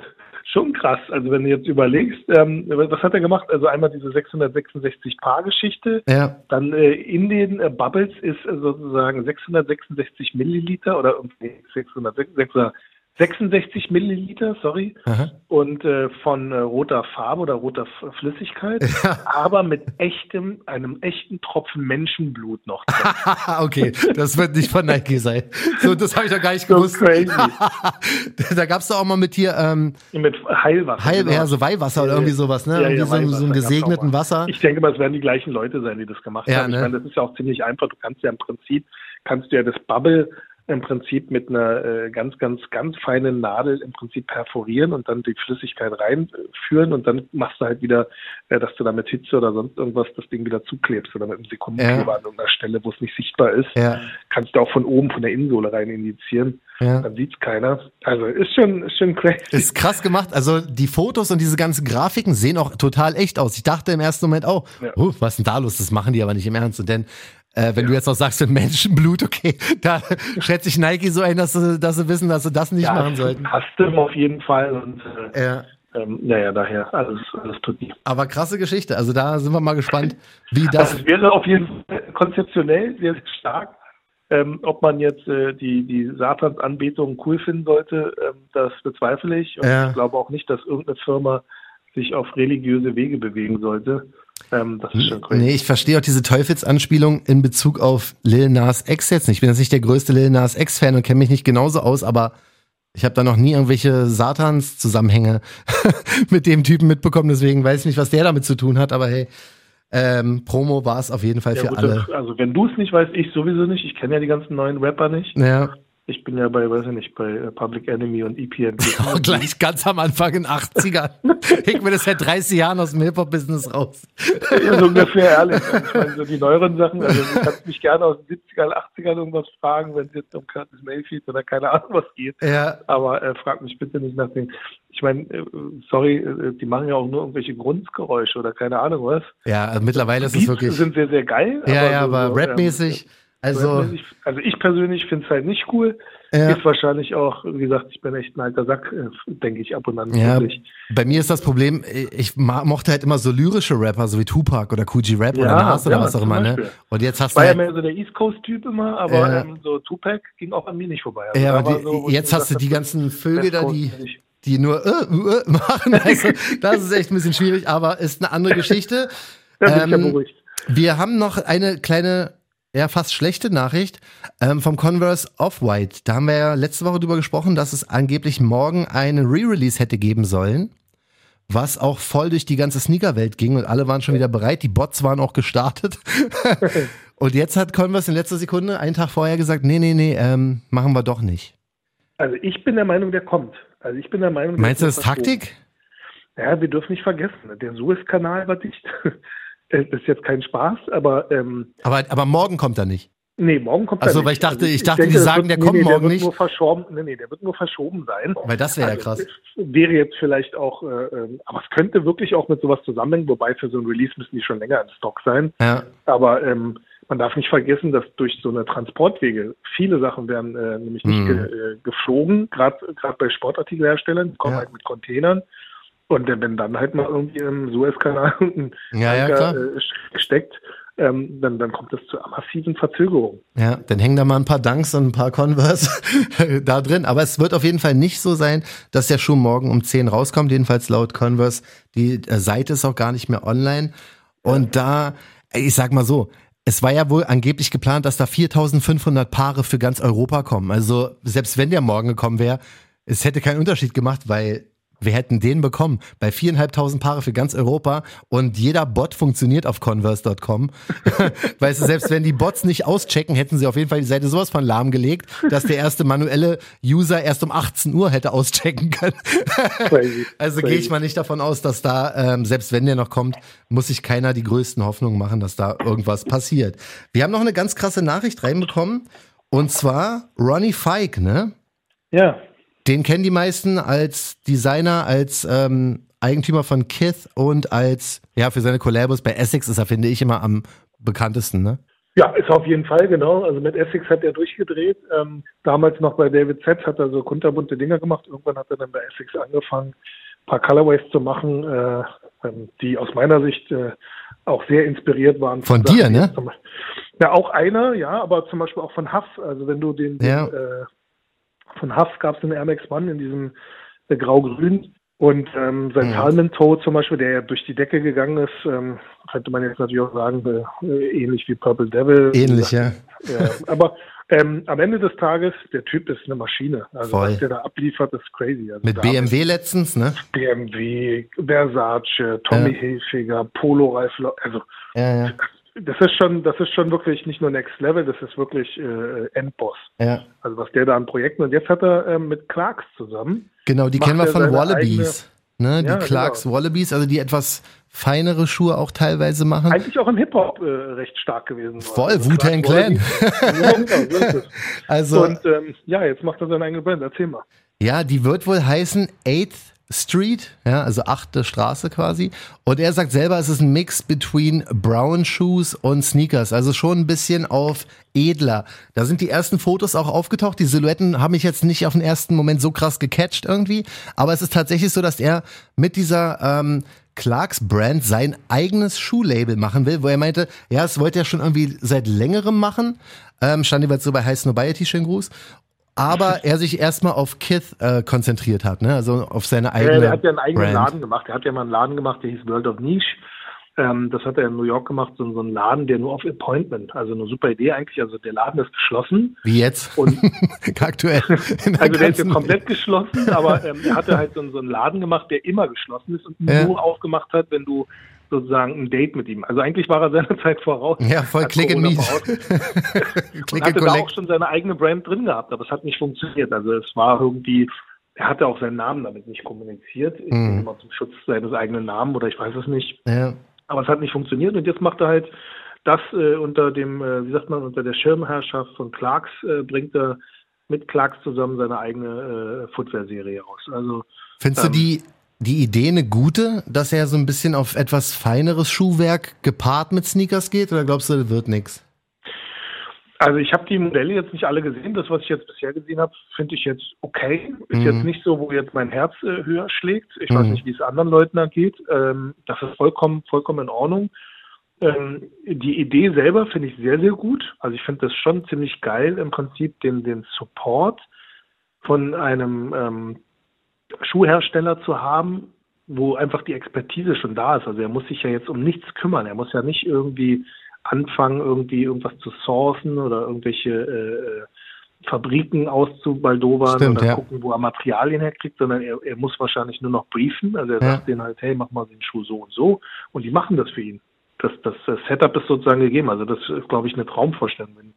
schon krass. Also wenn du jetzt überlegst, ähm, was hat er gemacht? Also einmal diese 666 Paar-Geschichte, ja. dann äh, in den äh, Bubbles ist äh, sozusagen 666 Milliliter oder 666, 66 Milliliter, sorry, Aha. und äh, von äh, roter Farbe oder roter Flüssigkeit, ja. aber mit echtem, einem echten Tropfen Menschenblut noch drin. okay, das wird nicht von Nike sein. So, das habe ich doch gar nicht so gewusst. Crazy. da gab es doch auch mal mit hier ähm, mit Heilwasser. Heil, genau. Ja, so Weihwasser oder irgendwie sowas, ne? Ja, irgendwie so, so einem gesegneten Wasser. Ich denke mal, es werden die gleichen Leute sein, die das gemacht haben. Ne? Meine, das ist ja auch ziemlich einfach. Du kannst ja im Prinzip kannst du ja das Bubble im Prinzip mit einer äh, ganz, ganz, ganz feinen Nadel im Prinzip perforieren und dann die Flüssigkeit reinführen und dann machst du halt wieder, äh, dass du da mit Hitze oder sonst irgendwas das Ding wieder zuklebst oder mit einem Sekundenkleber Ja. an irgendeiner Stelle, wo es nicht sichtbar ist. Ja. Kannst du auch von oben, von der Innensohle rein injizieren. Ja. Dann sieht's keiner. Also ist schon, ist schon crazy. Ist krass gemacht. Also die Fotos und diese ganzen Grafiken sehen auch total echt aus. Ich dachte im ersten Moment auch, Ja. oh, was ist denn da los? Das machen die aber nicht im Ernst. Und dann, äh, wenn du jetzt noch sagst, Menschenblut, okay, da schätze ich Nike so ein, dass sie, dass sie wissen, dass sie das nicht ja, machen sollten. Custom auf jeden Fall und äh, Ja. ähm, naja, daher alles, alles tut die. Aber krasse Geschichte. Also da sind wir mal gespannt, wie Das das. wäre auf jeden Fall konzeptionell sehr, sehr stark. Ähm, ob man jetzt äh, die, die Satansanbetung cool finden sollte, ähm, das bezweifle ich. Und Ja. ich glaube auch nicht, dass irgendeine Firma sich auf religiöse Wege bewegen sollte. Ähm, das ist schon crazy. Nee, ich verstehe auch diese Teufelsanspielung in Bezug auf Lil Nas X jetzt nicht. Ich bin jetzt nicht der größte Lil Nas X-Fan und kenne mich nicht genauso aus, aber ich habe da noch nie irgendwelche Satans-Zusammenhänge mit dem Typen mitbekommen, deswegen weiß ich nicht, was der damit zu tun hat, aber hey, ähm, Promo war es auf jeden Fall Ja, für gut, alle. das, also wenn du es nicht weißt, ich sowieso nicht. Ich kenne ja die ganzen neuen Rapper nicht. Ja, Ich bin ja bei, weiß ich nicht, bei äh, Public Enemy und E EPN. oh, gleich ganz am Anfang in den 80ern. Ich bin das seit 30 Jahren aus dem Hip-Hop-Business raus. ja, so ungefähr, ehrlich. Ich meine, so die neueren Sachen, also du kannst mich gerne aus den 70ern, 80ern irgendwas fragen, wenn es jetzt um Curtis Mayfield oder keine Ahnung was geht. Ja, Aber äh, frag mich bitte nicht nach den. Ich meine, äh, sorry, äh, die machen ja auch nur irgendwelche Grundgeräusche oder keine Ahnung was. ja also mittlerweile ist es wirklich. sind sehr, sehr geil. Ja, ja, so- aber so, rapmäßig. ähm, Also, also ich persönlich finde es halt nicht cool. Ja. Ist wahrscheinlich auch, wie gesagt, ich bin echt ein alter Sack, äh, denke ich ab und an. ja, wirklich. bei mir ist das Problem, ich ma- mochte halt immer so lyrische Rapper, so wie Tupac oder Coogee Rap oder Ja, Nas oder ja, was auch immer, ne? Und jetzt hast Ich du war ja halt, mehr so der East Coast-Typ immer, aber ähm, so Tupac ging auch an mir nicht vorbei. Also ja, war die, so, ich jetzt hast du die ganzen Vögel da, die, die nur äh, äh, machen. Also, das ist echt ein bisschen schwierig, aber ist eine andere Geschichte. Da bin ich ja Ähm, beruhigt. Wir haben noch eine kleine, ja, fast schlechte Nachricht ähm, vom Converse Off-White. Da haben wir ja letzte Woche drüber gesprochen, dass es angeblich morgen einen Re-Release hätte geben sollen, was auch voll durch die ganze Sneakerwelt ging und alle waren schon wieder bereit. Die Bots waren auch gestartet. und jetzt hat Converse in letzter Sekunde, einen Tag vorher gesagt, nee, nee, nee, ähm, machen wir doch nicht. Also ich bin der Meinung, der kommt. Also ich bin der Meinung, Meinst du das. Taktik? Ja, wir dürfen nicht vergessen, der Suezkanal war dicht. Das ist jetzt kein Spaß, aber ähm, Aber, aber morgen kommt er nicht. nee, morgen kommt Ach so, er nicht. weil ich dachte- ich dachte, denke, die sagen, der nee, kommt nee, morgen der wird nicht. Nur verschoben, nee, nee, der wird nur verschoben sein. Weil das wäre ja Also, krass. es Wäre jetzt vielleicht auch, äh, ähm, aber es könnte wirklich auch mit sowas zusammenhängen, wobei für so ein Release müssen die schon länger in Stock sein. Ja, Aber ähm, man darf nicht vergessen, dass durch so eine Transportwege viele Sachen werden äh, nämlich nicht Mhm. ge äh, geflogen, gerade gerade bei Sportartikelherstellern, die kommen Ja. halt mit Containern. Und wenn dann halt mal irgendwie im Suezkanal ein Ja, ja, äh, steckt, ähm, dann, dann kommt es zu massiven Verzögerungen. Ja, dann hängen da mal ein paar Dunks und ein paar Converse da drin. Aber es wird auf jeden Fall nicht so sein, dass der Schuh morgen um 10 rauskommt, jedenfalls laut Converse. Die äh, Seite ist auch gar nicht mehr online. Und da, ich sag mal so, es war ja wohl angeblich geplant, dass da 4500 Paare für ganz Europa kommen. Also selbst wenn der morgen gekommen wäre, es hätte keinen Unterschied gemacht, weil wir hätten den bekommen. Bei viereinhalbtausend Paare für ganz Europa und jeder Bot funktioniert auf converse.com. weißt du, selbst wenn die Bots nicht auschecken, hätten sie auf jeden Fall die Seite sowas von lahmgelegt, dass der erste manuelle User erst um 18 Uhr hätte auschecken können. Also gehe ich mal nicht davon aus, dass da, ähm, selbst wenn der noch kommt, muss sich keiner die größten Hoffnungen machen, dass da irgendwas passiert. Wir haben noch eine ganz krasse Nachricht reinbekommen. Und zwar Ronnie Fike, ne? Ja, Den kennen die meisten als Designer, als ähm, Eigentümer von Kith und als, ja, für seine Collabos bei Essex ist er, finde ich, immer am bekanntesten, ne? Ja, ist auf jeden Fall, genau. Also mit Essex hat er durchgedreht. Ähm, damals noch bei David Z hat er so kunterbunte Dinger gemacht. Irgendwann hat er dann bei Essex angefangen, ein paar Colorways zu machen, äh, ähm, die aus meiner Sicht äh, auch sehr inspiriert waren. Von dir, ne? Ja, auch einer, ja, aber zum Beispiel auch von Huff. Also wenn du den, den Ja. äh, von Huff gab es den Air Max One in diesem äh, grau-grün. Und ähm, sein Mhm. Salmon Toe zum Beispiel, der ja durch die Decke gegangen ist, ähm, könnte man jetzt natürlich auch sagen, äh, ähnlich wie Purple Devil. Ähnlich, ja. Ja, aber ähm, am Ende des Tages, der Typ ist eine Maschine. Also Voll. was der da abliefert, ist crazy. Also Mit BMW letztens, ne? BMW, Versace, Tommy Ja. Hilfiger, Polo Reifen, also Ja, ja. Das ist schon, das ist schon wirklich nicht nur Next Level, das ist wirklich äh, Endboss. Ja. Also was der da an Projekten und jetzt hat er ähm, mit Clarks zusammen. Genau, die kennen wir von Wallabies. Ne, die Ja, Clarks genau. Wallabies, also die etwas feinere Schuhe auch teilweise machen. Eigentlich auch im Hip-Hop äh, recht stark gewesen. Voll, Also Wu-Tang Clan. Genau. Also, Und ähm, ja, jetzt macht er seine eigene Band. Erzähl mal. ja, die wird wohl heißen 8th Street, ja, also achte Straße quasi. Und er sagt selber, es ist ein Mix between Brown Shoes und Sneakers, also schon ein bisschen auf edler. Da sind die ersten Fotos auch aufgetaucht. Die Silhouetten haben mich jetzt nicht auf den ersten Moment so krass gecatcht irgendwie, aber es ist tatsächlich so, dass er mit dieser ähm, Clarks Brand sein eigenes Schuhlabel machen will, wo er meinte, ja, es wollte er schon irgendwie seit längerem machen. Ähm, stand jeweils so bei High Snobiety, schönen Gruß. Aber er sich erstmal auf Kith äh, konzentriert hat, ne? Also auf seine eigene. Der hat ja einen eigenen Brand. Laden gemacht. Der hat ja mal einen Laden gemacht, der hieß World of Niche. Ähm, das hat er in New York gemacht, so, so ein Laden, der nur auf Appointment, also eine super Idee eigentlich. Also der Laden ist geschlossen. Wie jetzt? Und aktuell. also der ist ja komplett geschlossen, aber ähm, er hatte halt so, so einen Laden gemacht, der immer geschlossen ist und ja. nur aufgemacht hat, wenn du sozusagen ein Date mit ihm. Also eigentlich war er seiner Zeit voraus. Ja, voll Click and Meet. und hatte da auch schon seine eigene Brand drin gehabt, aber es hat nicht funktioniert. Also es war irgendwie, er hatte auch seinen Namen damit nicht kommuniziert. Ich mm. immer zum Schutz seines eigenen Namen oder ich weiß es nicht. Ja. Aber es hat nicht funktioniert und jetzt macht er halt das äh, unter dem, äh, wie sagt man, unter der Schirmherrschaft von Clarks, äh, bringt er mit Clarks zusammen seine eigene äh, Footwear-Serie raus. Also Findest ähm, du die, die Idee eine gute, dass er so ein bisschen auf etwas feineres Schuhwerk gepaart mit Sneakers geht oder glaubst du, das wird nichts? Also ich habe die Modelle jetzt nicht alle gesehen. Das, was ich jetzt bisher gesehen habe, finde ich jetzt okay. Ist mhm. jetzt nicht so, wo jetzt mein Herz äh, höher schlägt. Ich mhm. weiß nicht, wie es anderen Leuten angeht. Ähm, das ist vollkommen, vollkommen in Ordnung. Ähm, die Idee selber finde ich sehr, sehr gut. Also ich finde das schon ziemlich geil, im Prinzip den, den Support von einem ähm, Schuhhersteller zu haben, wo einfach die Expertise schon da ist. Also er muss sich ja jetzt um nichts kümmern. Er muss ja nicht irgendwie anfangen, irgendwie irgendwas zu sourcen oder irgendwelche äh, Fabriken auszubaldowern Stimmt, oder ja. gucken, wo er Materialien herkriegt, sondern er, er muss wahrscheinlich nur noch briefen. Also er ja. sagt denen halt, hey, mach mal den Schuh so und so und die machen das für ihn. Das, das, das Setup ist sozusagen gegeben. Also das ist, glaube ich, eine Traumvorstellung, wenn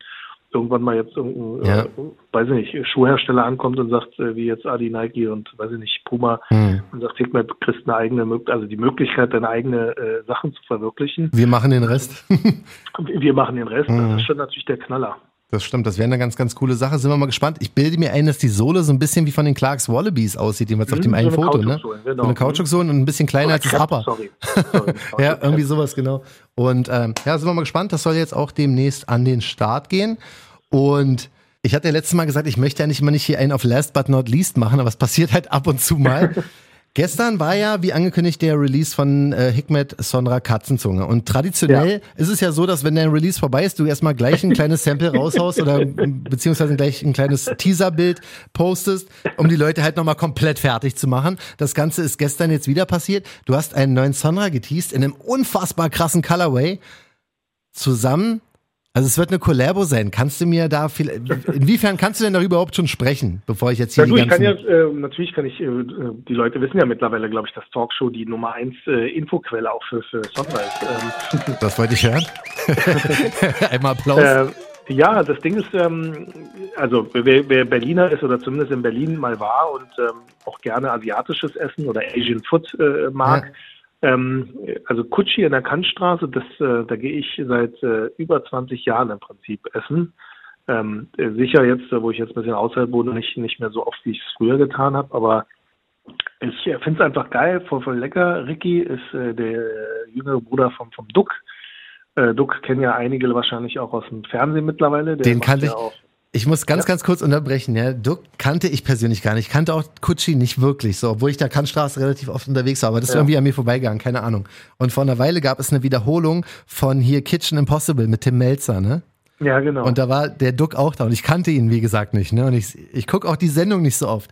irgendwann mal jetzt irgendein, ja. äh, weiß ich nicht, Schuhhersteller ankommt und sagt, äh, wie jetzt Adi, Nike und weiß ich nicht, Puma hm. und sagt, krieg mal, kriegst eine eigene, also die Möglichkeit, deine eigene äh, Sachen zu verwirklichen. Wir machen den Rest. wir machen den Rest. Hm. Das ist schon natürlich der Knaller. Das stimmt, das wäre eine ganz, ganz coole Sache. Sind wir mal gespannt. Ich bilde mir ein, dass die Sohle so ein bisschen wie von den Clarks Wallabies aussieht, jedenfalls mhm, auf dem einen Foto, ne? Genau. So eine Kautschuksohle und ein bisschen kleiner als das Upper. Sorry. sorry ja, irgendwie sowas, genau. Und ähm, ja, sind wir mal gespannt. Das soll jetzt auch demnächst an den Start gehen. Und ich hatte ja letztes Mal gesagt, ich möchte ja nicht immer nicht hier einen auf Last but not least machen, aber es passiert halt ab und zu mal. Gestern war ja, wie angekündigt, der Release von äh, Hikmet Sonra Katzenzunge. Und traditionell ja. ist es ja so, dass wenn der Release vorbei ist, du erstmal gleich ein kleines Sample raushaust oder beziehungsweise gleich ein kleines Teaserbild postest, um die Leute halt nochmal komplett fertig zu machen. Das Ganze ist gestern jetzt wieder passiert. Du hast einen neuen Sonra geteased in einem unfassbar krassen Colorway zusammen also es wird eine Collabo sein. Kannst du mir da viel, inwiefern kannst du denn darüber überhaupt schon sprechen, bevor ich jetzt hier ja, die ganzen... Ich kann ja, äh, natürlich kann ich, äh, die Leute wissen ja mittlerweile, glaube ich, dass Talkshow die Nummer eins äh, Infoquelle auch für, für ist. Ähm. Das wollte ich hören. Einmal Applaus. Äh, ja, das Ding ist, ähm, also wer, wer, Berliner ist oder zumindest in Berlin mal war und ähm, auch gerne asiatisches Essen oder Asian Food äh, mag, ja ähm, also Kutschi in der Kantstraße, das, äh, da gehe ich seit äh, über 20 Jahren im Prinzip essen. Ähm, äh, sicher jetzt, wo ich jetzt ein bisschen außerhalb wohne, nicht, nicht mehr so oft, wie ich es früher getan habe, aber ich äh, finde es einfach geil, voll, voll lecker. Ricky ist äh, der jüngere Bruder vom, vom Duck. Äh, Duck kennen ja einige wahrscheinlich auch aus dem Fernsehen mittlerweile. Der Den kannte ich. Auch ich muss ganz, ja. ganz kurz unterbrechen. Ja. Duck kannte ich persönlich gar nicht. Ich kannte auch Kutschi nicht wirklich, so, obwohl ich da Kantstraße relativ oft unterwegs war. Aber das ist irgendwie an mir vorbeigegangen, keine Ahnung. Und vor einer Weile gab es eine Wiederholung von hier Kitchen Impossible mit Tim Melzer, ne? Ja, genau. Und da war der Duck auch da und ich kannte ihn, wie gesagt, nicht. Ne? Und ich, ich gucke auch die Sendung nicht so oft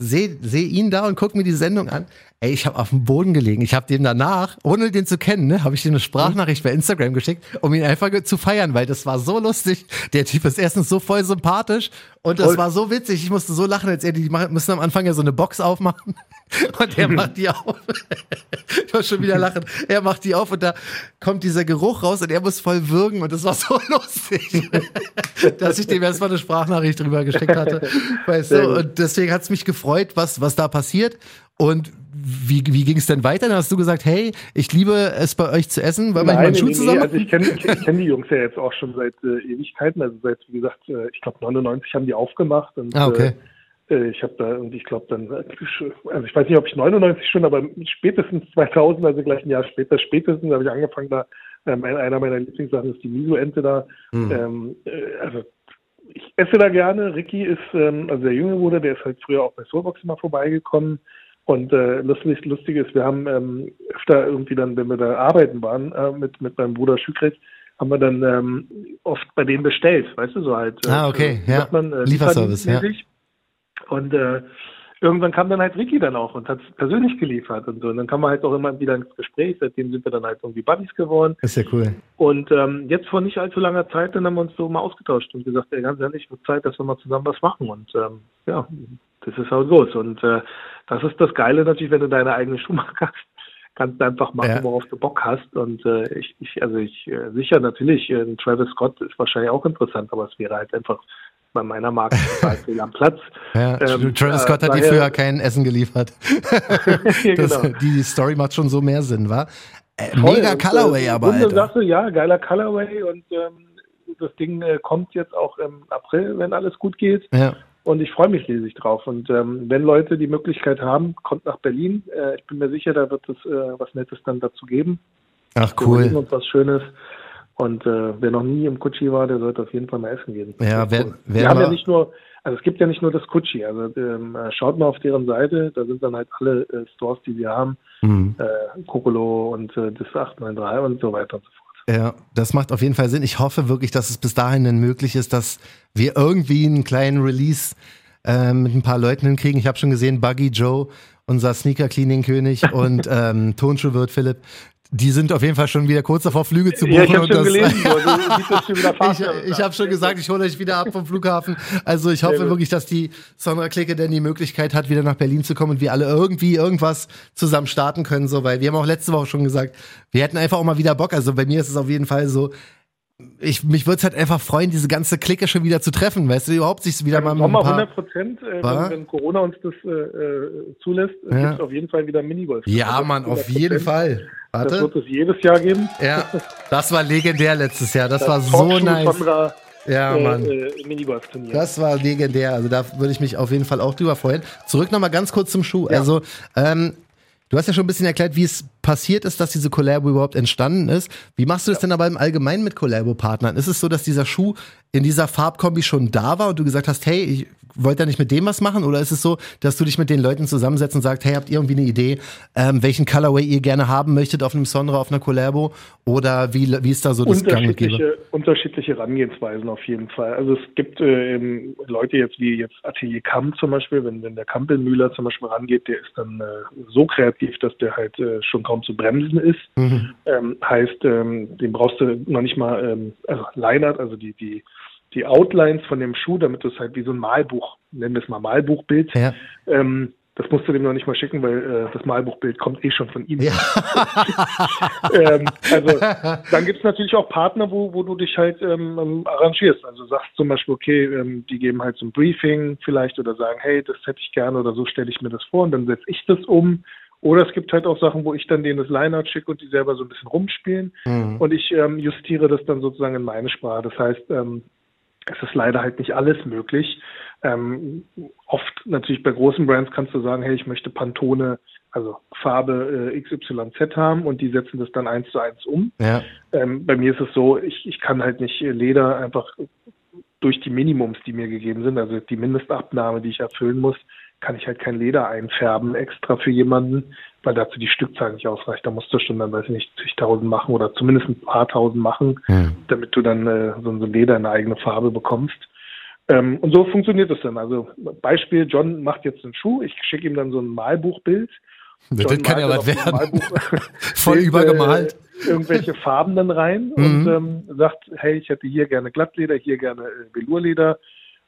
sehe seh ihn da und gucke mir die Sendung an. Ey, ich habe auf dem Boden gelegen. Ich habe dem danach, ohne den zu kennen, ne, habe ich dir eine Sprachnachricht bei Instagram geschickt, um ihn einfach zu feiern, weil das war so lustig. Der Typ ist erstens so voll sympathisch und das war so witzig. Ich musste so lachen, als er die müssen am Anfang ja so eine Box aufmachen und er macht die auf. ich muss schon wieder lachen. Er macht die auf und da kommt dieser Geruch raus und er muss voll würgen und das war so lustig, dass ich dem erstmal eine Sprachnachricht drüber geschickt hatte. Weißt du? Und deswegen hat es mich gefreut, was, was da passiert. Und wie, wie ging es denn weiter? Dann hast du gesagt, hey, ich liebe es bei euch zu essen, weil man Schuh nee, zusammen. Nee, also ich kenne ich, ich kenn die Jungs ja jetzt auch schon seit äh, Ewigkeiten. Also seit, wie gesagt, äh, ich glaube 99 haben die aufgemacht. Und, ah, okay. Äh, ich habe da und ich glaube dann, also ich weiß nicht, ob ich 99 schon, aber spätestens 2000, also gleich ein Jahr später, spätestens habe ich angefangen da. Ähm, einer meiner Lieblingssachen ist die Miso-Ente da. Hm. Ähm, äh, also ich esse da gerne. Ricky ist, ähm, also der jüngere Bruder, der ist halt früher auch bei Soulbox immer vorbeigekommen. Und äh, lustig, lustig ist, wir haben ähm, öfter irgendwie dann, wenn wir da arbeiten waren, äh, mit, mit meinem Bruder Schükret, haben wir dann ähm, oft bei denen bestellt, weißt du, so halt. Äh, ah, okay, ja. Man, äh, Lieferservice, ja. Und äh, irgendwann kam dann halt Ricky dann auch und hat es persönlich geliefert und so. Und dann kam man halt auch immer wieder ins Gespräch. Seitdem sind wir dann halt irgendwie Buddies geworden. Ist ja cool. Und ähm, jetzt vor nicht allzu langer Zeit, dann haben wir uns so mal ausgetauscht und gesagt, ey, ganz ehrlich, wird Zeit, dass wir mal zusammen was machen. Und ähm, ja, das ist halt los. Und äh, das ist das Geile natürlich, wenn du deine eigene Schuhmarke hast kannst du einfach machen, ja. worauf du Bock hast. Und äh, ich, ich, also ich äh, sicher natürlich, äh, Travis Scott ist wahrscheinlich auch interessant, aber es wäre halt einfach bei meiner Marke total am Platz. Ja, ähm, Travis Scott äh, hat dir früher kein Essen geliefert. ja, das, genau. die Story macht schon so mehr Sinn, war. Äh, mega Colorway äh, aber. Alter. Sache, ja, geiler Colorway und ähm, das Ding äh, kommt jetzt auch im April, wenn alles gut geht. Ja. Und ich freue mich riesig drauf. Und ähm, wenn Leute die Möglichkeit haben, kommt nach Berlin. Äh, ich bin mir sicher, da wird es äh, was Nettes dann dazu geben. Ach cool. Und was Schönes. Und äh, wer noch nie im Kutschi war, der sollte auf jeden Fall mal essen gehen. Ja, wer, wer Wir haben ja nicht nur, also es gibt ja nicht nur das Kutschi. Also ähm, schaut mal auf deren Seite, da sind dann halt alle äh, Stores, die wir haben. Mhm. Äh, Kokolo und äh, das 893 und so weiter und so fort. Ja, das macht auf jeden Fall Sinn. Ich hoffe wirklich, dass es bis dahin dann möglich ist, dass wir irgendwie einen kleinen Release äh, mit ein paar Leuten hinkriegen. Ich habe schon gesehen, Buggy Joe, unser Sneaker-Cleaning-König und ähm, Tonschuhwirt Philipp, die sind auf jeden Fall schon wieder kurz davor, Flüge zu buchen. Ja, ich habe schon gelesen, ich, ich habe schon gesagt, ich hole euch wieder ab vom Flughafen. Also ich hoffe wirklich, dass die Sondra Clique denn die Möglichkeit hat, wieder nach Berlin zu kommen und wir alle irgendwie irgendwas zusammen starten können, so, weil wir haben auch letzte Woche schon gesagt, wir hätten einfach auch mal wieder Bock. Also bei mir ist es auf jeden Fall so, ich, mich würde es halt einfach freuen, diese ganze Clique schon wieder zu treffen, weißt du, überhaupt sich wieder ja, mal mit ein paar... 100 Prozent, äh, wenn, wenn, Corona uns das äh, äh zulässt, ja. gibt es auf jeden Fall wieder Minigolf. Ja, also Mann, auf jeden Fall. Warte. Das wird es jedes Jahr geben. Ja, das war legendär letztes Jahr, das, das war so nice. Sandra, ja, äh, Mann. Äh. Das war legendär. Also da würde ich mich auf jeden Fall auch drüber freuen. Zurück nochmal ganz kurz zum Schuh. Ja. Also, ähm, Du hast ja schon ein bisschen erklärt, wie es passiert ist, dass diese Collabo überhaupt entstanden ist. Wie machst du das denn aber im Allgemeinen mit Collabo-Partnern? Ist es so, dass dieser Schuh in dieser Farbkombi schon da war und du gesagt hast, hey, ich wollt ihr nicht mit dem was machen? Oder ist es so, dass du dich mit den Leuten zusammensetzt und sagst, hey, habt ihr irgendwie eine Idee, ähm, welchen Colorway ihr gerne haben möchtet auf einem Sonra, auf einer Collabo? Oder wie, wie ist da so das unterschiedliche, unterschiedliche Herangehensweisen auf jeden Fall. Also es gibt äh, Leute jetzt wie jetzt Atelier Kamp zum Beispiel, wenn, wenn der Kampelmühler zum Beispiel rangeht, der ist dann äh, so kreativ, dass der halt äh, schon kaum zu bremsen ist. Mhm. Ähm, heißt, ähm, den brauchst du noch nicht mal, ähm, also Leinert, also die, die die Outlines von dem Schuh, damit du es halt wie so ein Malbuch, nennen wir es mal Malbuchbild, ja. ähm, das musst du dem noch nicht mal schicken, weil äh, das Malbuchbild kommt eh schon von ihm. Ja. ähm, also dann gibt es natürlich auch Partner, wo, wo du dich halt ähm, ähm, arrangierst. Also sagst zum Beispiel, okay, ähm, die geben halt so ein Briefing vielleicht oder sagen, hey, das hätte ich gerne oder so stelle ich mir das vor und dann setze ich das um. Oder es gibt halt auch Sachen, wo ich dann denen das Line-Out schicke und die selber so ein bisschen rumspielen mhm. und ich ähm, justiere das dann sozusagen in meine Sprache. Das heißt, ähm, es ist leider halt nicht alles möglich. Ähm, oft natürlich bei großen Brands kannst du sagen, hey, ich möchte Pantone, also Farbe äh, XYZ haben und die setzen das dann eins zu eins um. Ja. Ähm, bei mir ist es so, ich, ich kann halt nicht Leder einfach durch die Minimums, die mir gegeben sind, also die Mindestabnahme, die ich erfüllen muss, kann ich halt kein Leder einfärben extra für jemanden, weil dazu die Stückzahl nicht ausreicht. Da musst du schon dann, weiß ich nicht, zigtausend machen oder zumindest ein paar tausend machen, hm. damit du dann äh, so ein Leder in eine eigene Farbe bekommst. Ähm, und so funktioniert es dann. Also Beispiel, John macht jetzt einen Schuh, ich schicke ihm dann so ein Malbuchbild. Das John kann ja was werden. Voll Bild, übergemalt. Äh, irgendwelche Farben dann rein mhm. und ähm, sagt, hey, ich hätte hier gerne Glattleder, hier gerne äh, Velurleder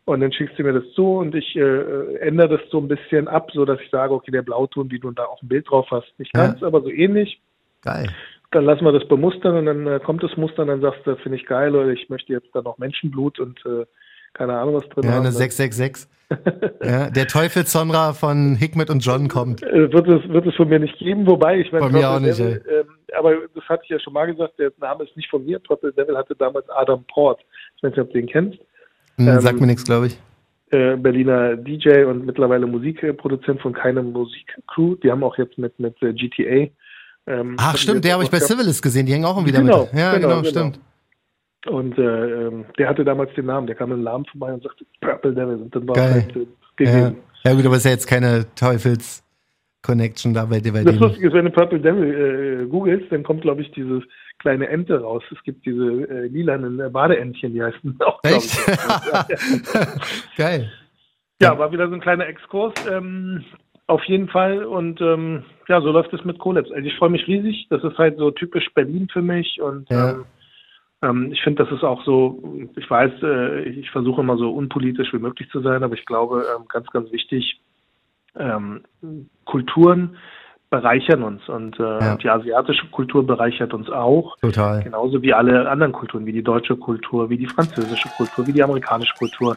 und dann schickst du mir das zu und ich äh, ändere das so ein bisschen ab, so dass ich sage, okay, der Blauton, wie du da auf dem Bild drauf hast, nicht ganz, ja. aber so ähnlich. Geil. Dann lassen wir das bemustern und dann äh, kommt das Muster und dann sagst du, finde ich geil oder ich möchte jetzt da noch Menschenblut und äh, keine Ahnung was drin ja, haben. eine 666. ja, der Teufel Sonra von Hikmet und John kommt. Äh, wird es, wird es von mir nicht geben, wobei ich meine, Von mir auch nicht, Devil, äh, aber das hatte ich ja schon mal gesagt, der Name ist nicht von mir. Total Devil hatte damals Adam Port. Ich weiß nicht, ob du den kennst. Hm, ähm, sagt mir nichts, glaube ich. Äh, Berliner DJ und mittlerweile Musikproduzent von keine Musikcrew. Die haben auch jetzt mit, mit äh, GTA. Ähm, Ach, stimmt, der habe ich bei Civilist gesehen. Die hängen auch wieder genau, mit. Ja, genau, genau, stimmt. Und äh, ähm, der hatte damals den Namen. Der kam in den Namen vorbei und sagte Purple Devil. Und dann war Geil. halt äh, ja. ja, gut, aber es ist ja jetzt keine Teufels. Connection da bei dir. das Lustige ist, wenn du Purple Devil äh, googelst, dann kommt, glaube ich, dieses kleine Ente raus. Es gibt diese äh, lilanen Badeentchen, die heißen auch, Echt? Geil. Ja, war wieder so ein kleiner Exkurs. Ähm, auf jeden Fall. Und ähm, ja, so läuft es mit Collabs. Also ich freue mich riesig. Das ist halt so typisch Berlin für mich. Und Ja. ähm, ähm, ich finde, das ist auch so, ich weiß, äh, ich versuche immer so unpolitisch wie möglich zu sein, aber ich glaube, ähm, ganz, ganz wichtig, ähm, Kulturen bereichern uns und äh, Ja. die asiatische Kultur bereichert uns auch. Total. Genauso wie alle anderen Kulturen, wie die deutsche Kultur, wie die französische Kultur, wie die amerikanische Kultur.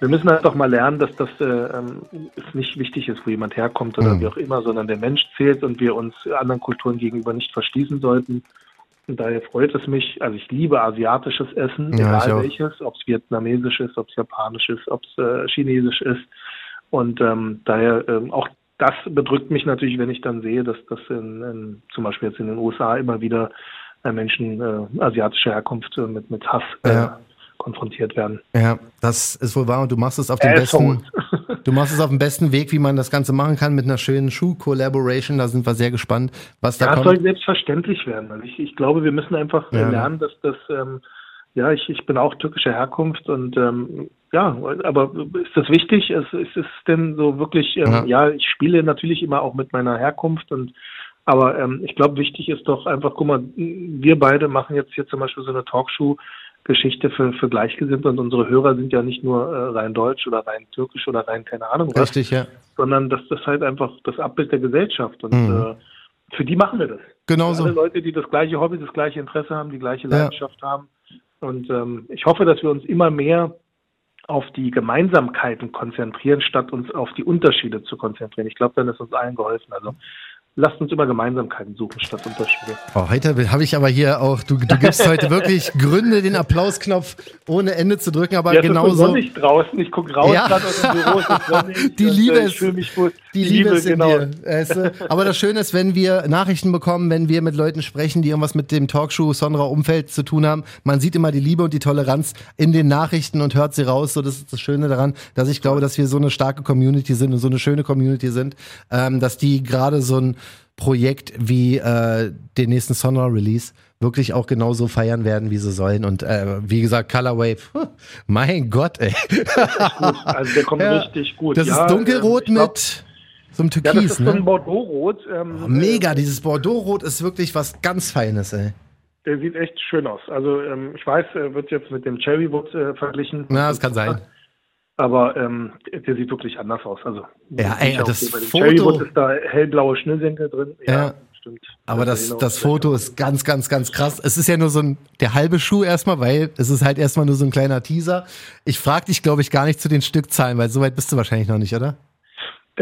Wir müssen einfach mal lernen, dass das äh, ähm, es nicht wichtig ist, wo jemand herkommt oder Mhm. wie auch immer, sondern der Mensch zählt und wir uns anderen Kulturen gegenüber nicht verschließen sollten. Und daher freut es mich, also ich liebe asiatisches Essen, Ja, egal welches, ob es vietnamesisch ist, ob es japanisch ist, ob es äh, chinesisch ist. Und ähm, daher ähm, auch das bedrückt mich natürlich, wenn ich dann sehe, dass das in, in, zum Beispiel jetzt in den USA immer wieder äh, Menschen äh, asiatischer Herkunft äh, mit, mit Hass äh, Ja. konfrontiert werden. Ja, das ist wohl wahr und du machst es auf dem besten, du machst es auf dem besten Weg, wie man das Ganze machen kann mit einer schönen Schuh-Collaboration. Da sind wir sehr gespannt, was da Ja, kommt. soll selbstverständlich werden. Also ich, ich glaube, wir müssen einfach Ja. lernen, dass das, ähm, ja, ich, ich bin auch türkischer Herkunft und ähm, ja, aber ist das wichtig? Ist, ist es denn so wirklich, ähm, Ja. ja. ich spiele natürlich immer auch mit meiner Herkunft und aber ähm, ich glaube, wichtig ist doch einfach, guck mal, wir beide machen jetzt hier zum Beispiel so eine Talkshow-Geschichte für, für Gleichgesinnte und unsere Hörer sind ja nicht nur äh, rein deutsch oder rein türkisch oder rein keine Ahnung was, Richtig, ja. sondern das ist halt einfach das Abbild der Gesellschaft und Mhm. äh, für die machen wir das. Genau Alle. Leute, die das gleiche Hobby, das gleiche Interesse haben, die gleiche Ja. Leidenschaft haben. Und ähm, ich hoffe, dass wir uns immer mehr auf die Gemeinsamkeiten konzentrieren, statt uns auf die Unterschiede zu konzentrieren. Ich glaube, dann ist uns allen geholfen. Also lasst uns immer Gemeinsamkeiten suchen statt Unterschiede. Oh, heute habe ich aber hier auch, du, du gibst heute wirklich Gründe, den Applausknopf ohne Ende zu drücken, aber Ja, es ist so genauso. sonnig draußen. Ich gucke raus Ja. aus dem Büro. Sonnig Die und, Liebe äh, ist- Ich mich gut. Die Liebe ist in genau. dir. Weißt du? Aber das Schöne ist, wenn wir Nachrichten bekommen, wenn wir mit Leuten sprechen, die irgendwas mit dem Talkshow-Sonra-Umfeld zu tun haben, man sieht immer die Liebe und die Toleranz in den Nachrichten und hört sie raus. So, das ist das Schöne daran, dass ich glaube, dass wir so eine starke Community sind und so eine schöne Community sind, ähm, dass die gerade so ein Projekt wie äh, den nächsten Sonra-Release wirklich auch genauso feiern werden, wie sie sollen. Und äh, wie gesagt, Colorway, puh, mein Gott, ey. Also der kommt Ja. richtig gut. Das Ja, ist dunkelrot ähm, mit so einem Ja, das Türkis, ist so ein ne? Bordeaux-Rot. Ähm, Oh, mega, dieses Bordeaux-Rot ist wirklich was ganz Feines, ey. Der sieht echt schön aus. Also ähm, ich weiß, er wird jetzt mit dem Cherrywood äh, verglichen. Na, das kann sein. Aber ähm, der sieht wirklich anders aus. Also Ja, ey, das Foto- ist da hellblaue Schnürsenkel drin. Ja, Ja. stimmt. Aber das, das Foto ist ganz, ganz, ganz krass. Es ist ja nur so ein, der halbe Schuh erstmal, weil es ist halt erstmal nur so ein kleiner Teaser. Ich frag dich, glaube ich, gar nicht zu den Stückzahlen, weil so weit bist du wahrscheinlich noch nicht, oder?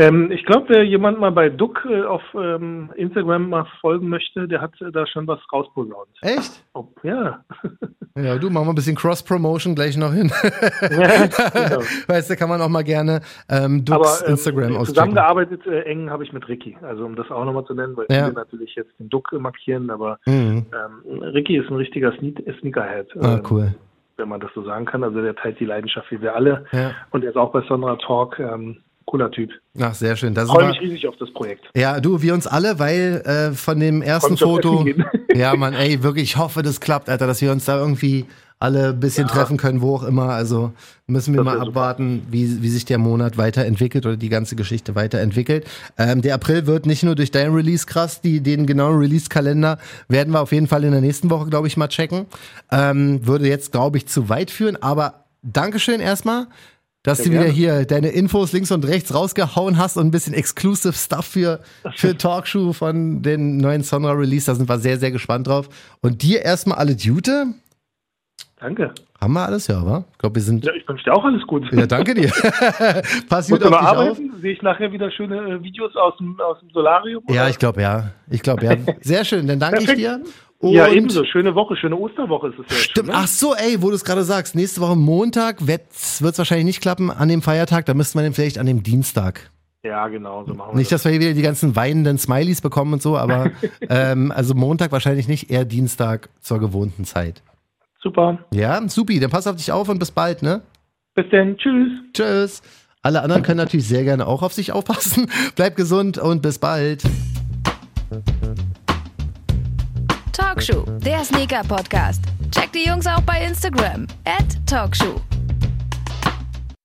Ähm, ich glaube, wer jemand mal bei Duck äh, auf ähm, Instagram mal folgen möchte, der hat äh, da schon was rausposaunt. Echt? Ob, ja. Ja, du, machen wir ein bisschen Cross-Promotion gleich noch hin. genau. weißt du, kann man auch mal gerne ähm, Aber Dux ähm, Instagram auschecken. zusammengearbeitet äh, eng habe ich mit Ricky. Also um das auch nochmal zu nennen, weil Ja. viele natürlich jetzt den Duck markieren, aber Mhm. ähm, Ricky ist ein richtiger Sne Sneakerhead. Ah, ähm, cool. wenn man das so sagen kann. Also der teilt die Leidenschaft wie wir alle. Ja. Und er ist auch bei Sonra Talk. Ähm, cooler Typ. Ach, sehr schön. Das Ich freue mich riesig auf das Projekt. ja, du, wir uns alle, weil äh, von dem ersten Foto. Ja, Mann, ey, wirklich, ich hoffe, das klappt, Alter, dass wir uns da irgendwie alle ein bisschen treffen können, wo auch immer. Also müssen wir Das mal super. abwarten, wie, wie sich der Monat weiterentwickelt oder die ganze Geschichte weiterentwickelt. Ähm, der April wird nicht nur durch dein Release krass, die, den genauen Release-Kalender werden wir auf jeden Fall in der nächsten Woche, glaube ich, mal checken. Ähm, würde jetzt, glaube ich, zu weit führen, aber Dankeschön erstmal. Dass Sehr du wieder gerne. hier deine Infos links und rechts rausgehauen hast und ein bisschen Exclusive Stuff für, für Talkshow von den neuen Sonra Release. Da sind wir sehr, sehr gespannt drauf. Und dir erstmal alle Jute. Danke. Haben wir alles, ja, wa? Ich glaube, wir sind. Ja, ich wünsche dir auch alles Gute. Ja, danke dir. Pass gut auf dich auf. arbeiten? Sehe ich nachher wieder schöne äh, Videos aus dem, aus dem Solarium? Ja, oder? ich glaube, ja. Ich glaube, ja. Sehr schön. Dann danke ich Perfekt. Dir. ja, Und- ebenso. Schöne Woche, schöne Osterwoche ist es ja Stimmt. Schon, ne? Ach so, ey, wo du es gerade sagst. Nächste Woche Montag wird es wahrscheinlich nicht klappen an dem Feiertag. Da müssten wir den vielleicht an dem Dienstag. Ja, genau, so machen wir Nicht, das. dass wir hier wieder die ganzen weinenden Smileys bekommen und so, aber ähm, also Montag wahrscheinlich nicht, eher Dienstag zur gewohnten Zeit. Super. Ja, supi, dann pass auf dich auf und bis bald, ne? Bis dann. Tschüss. Tschüss. Alle anderen können natürlich sehr gerne auch auf sich aufpassen. Bleib gesund und bis bald. Talkshow, der Sneaker-Podcast. Checkt die Jungs auch bei Instagram. At Talkshow.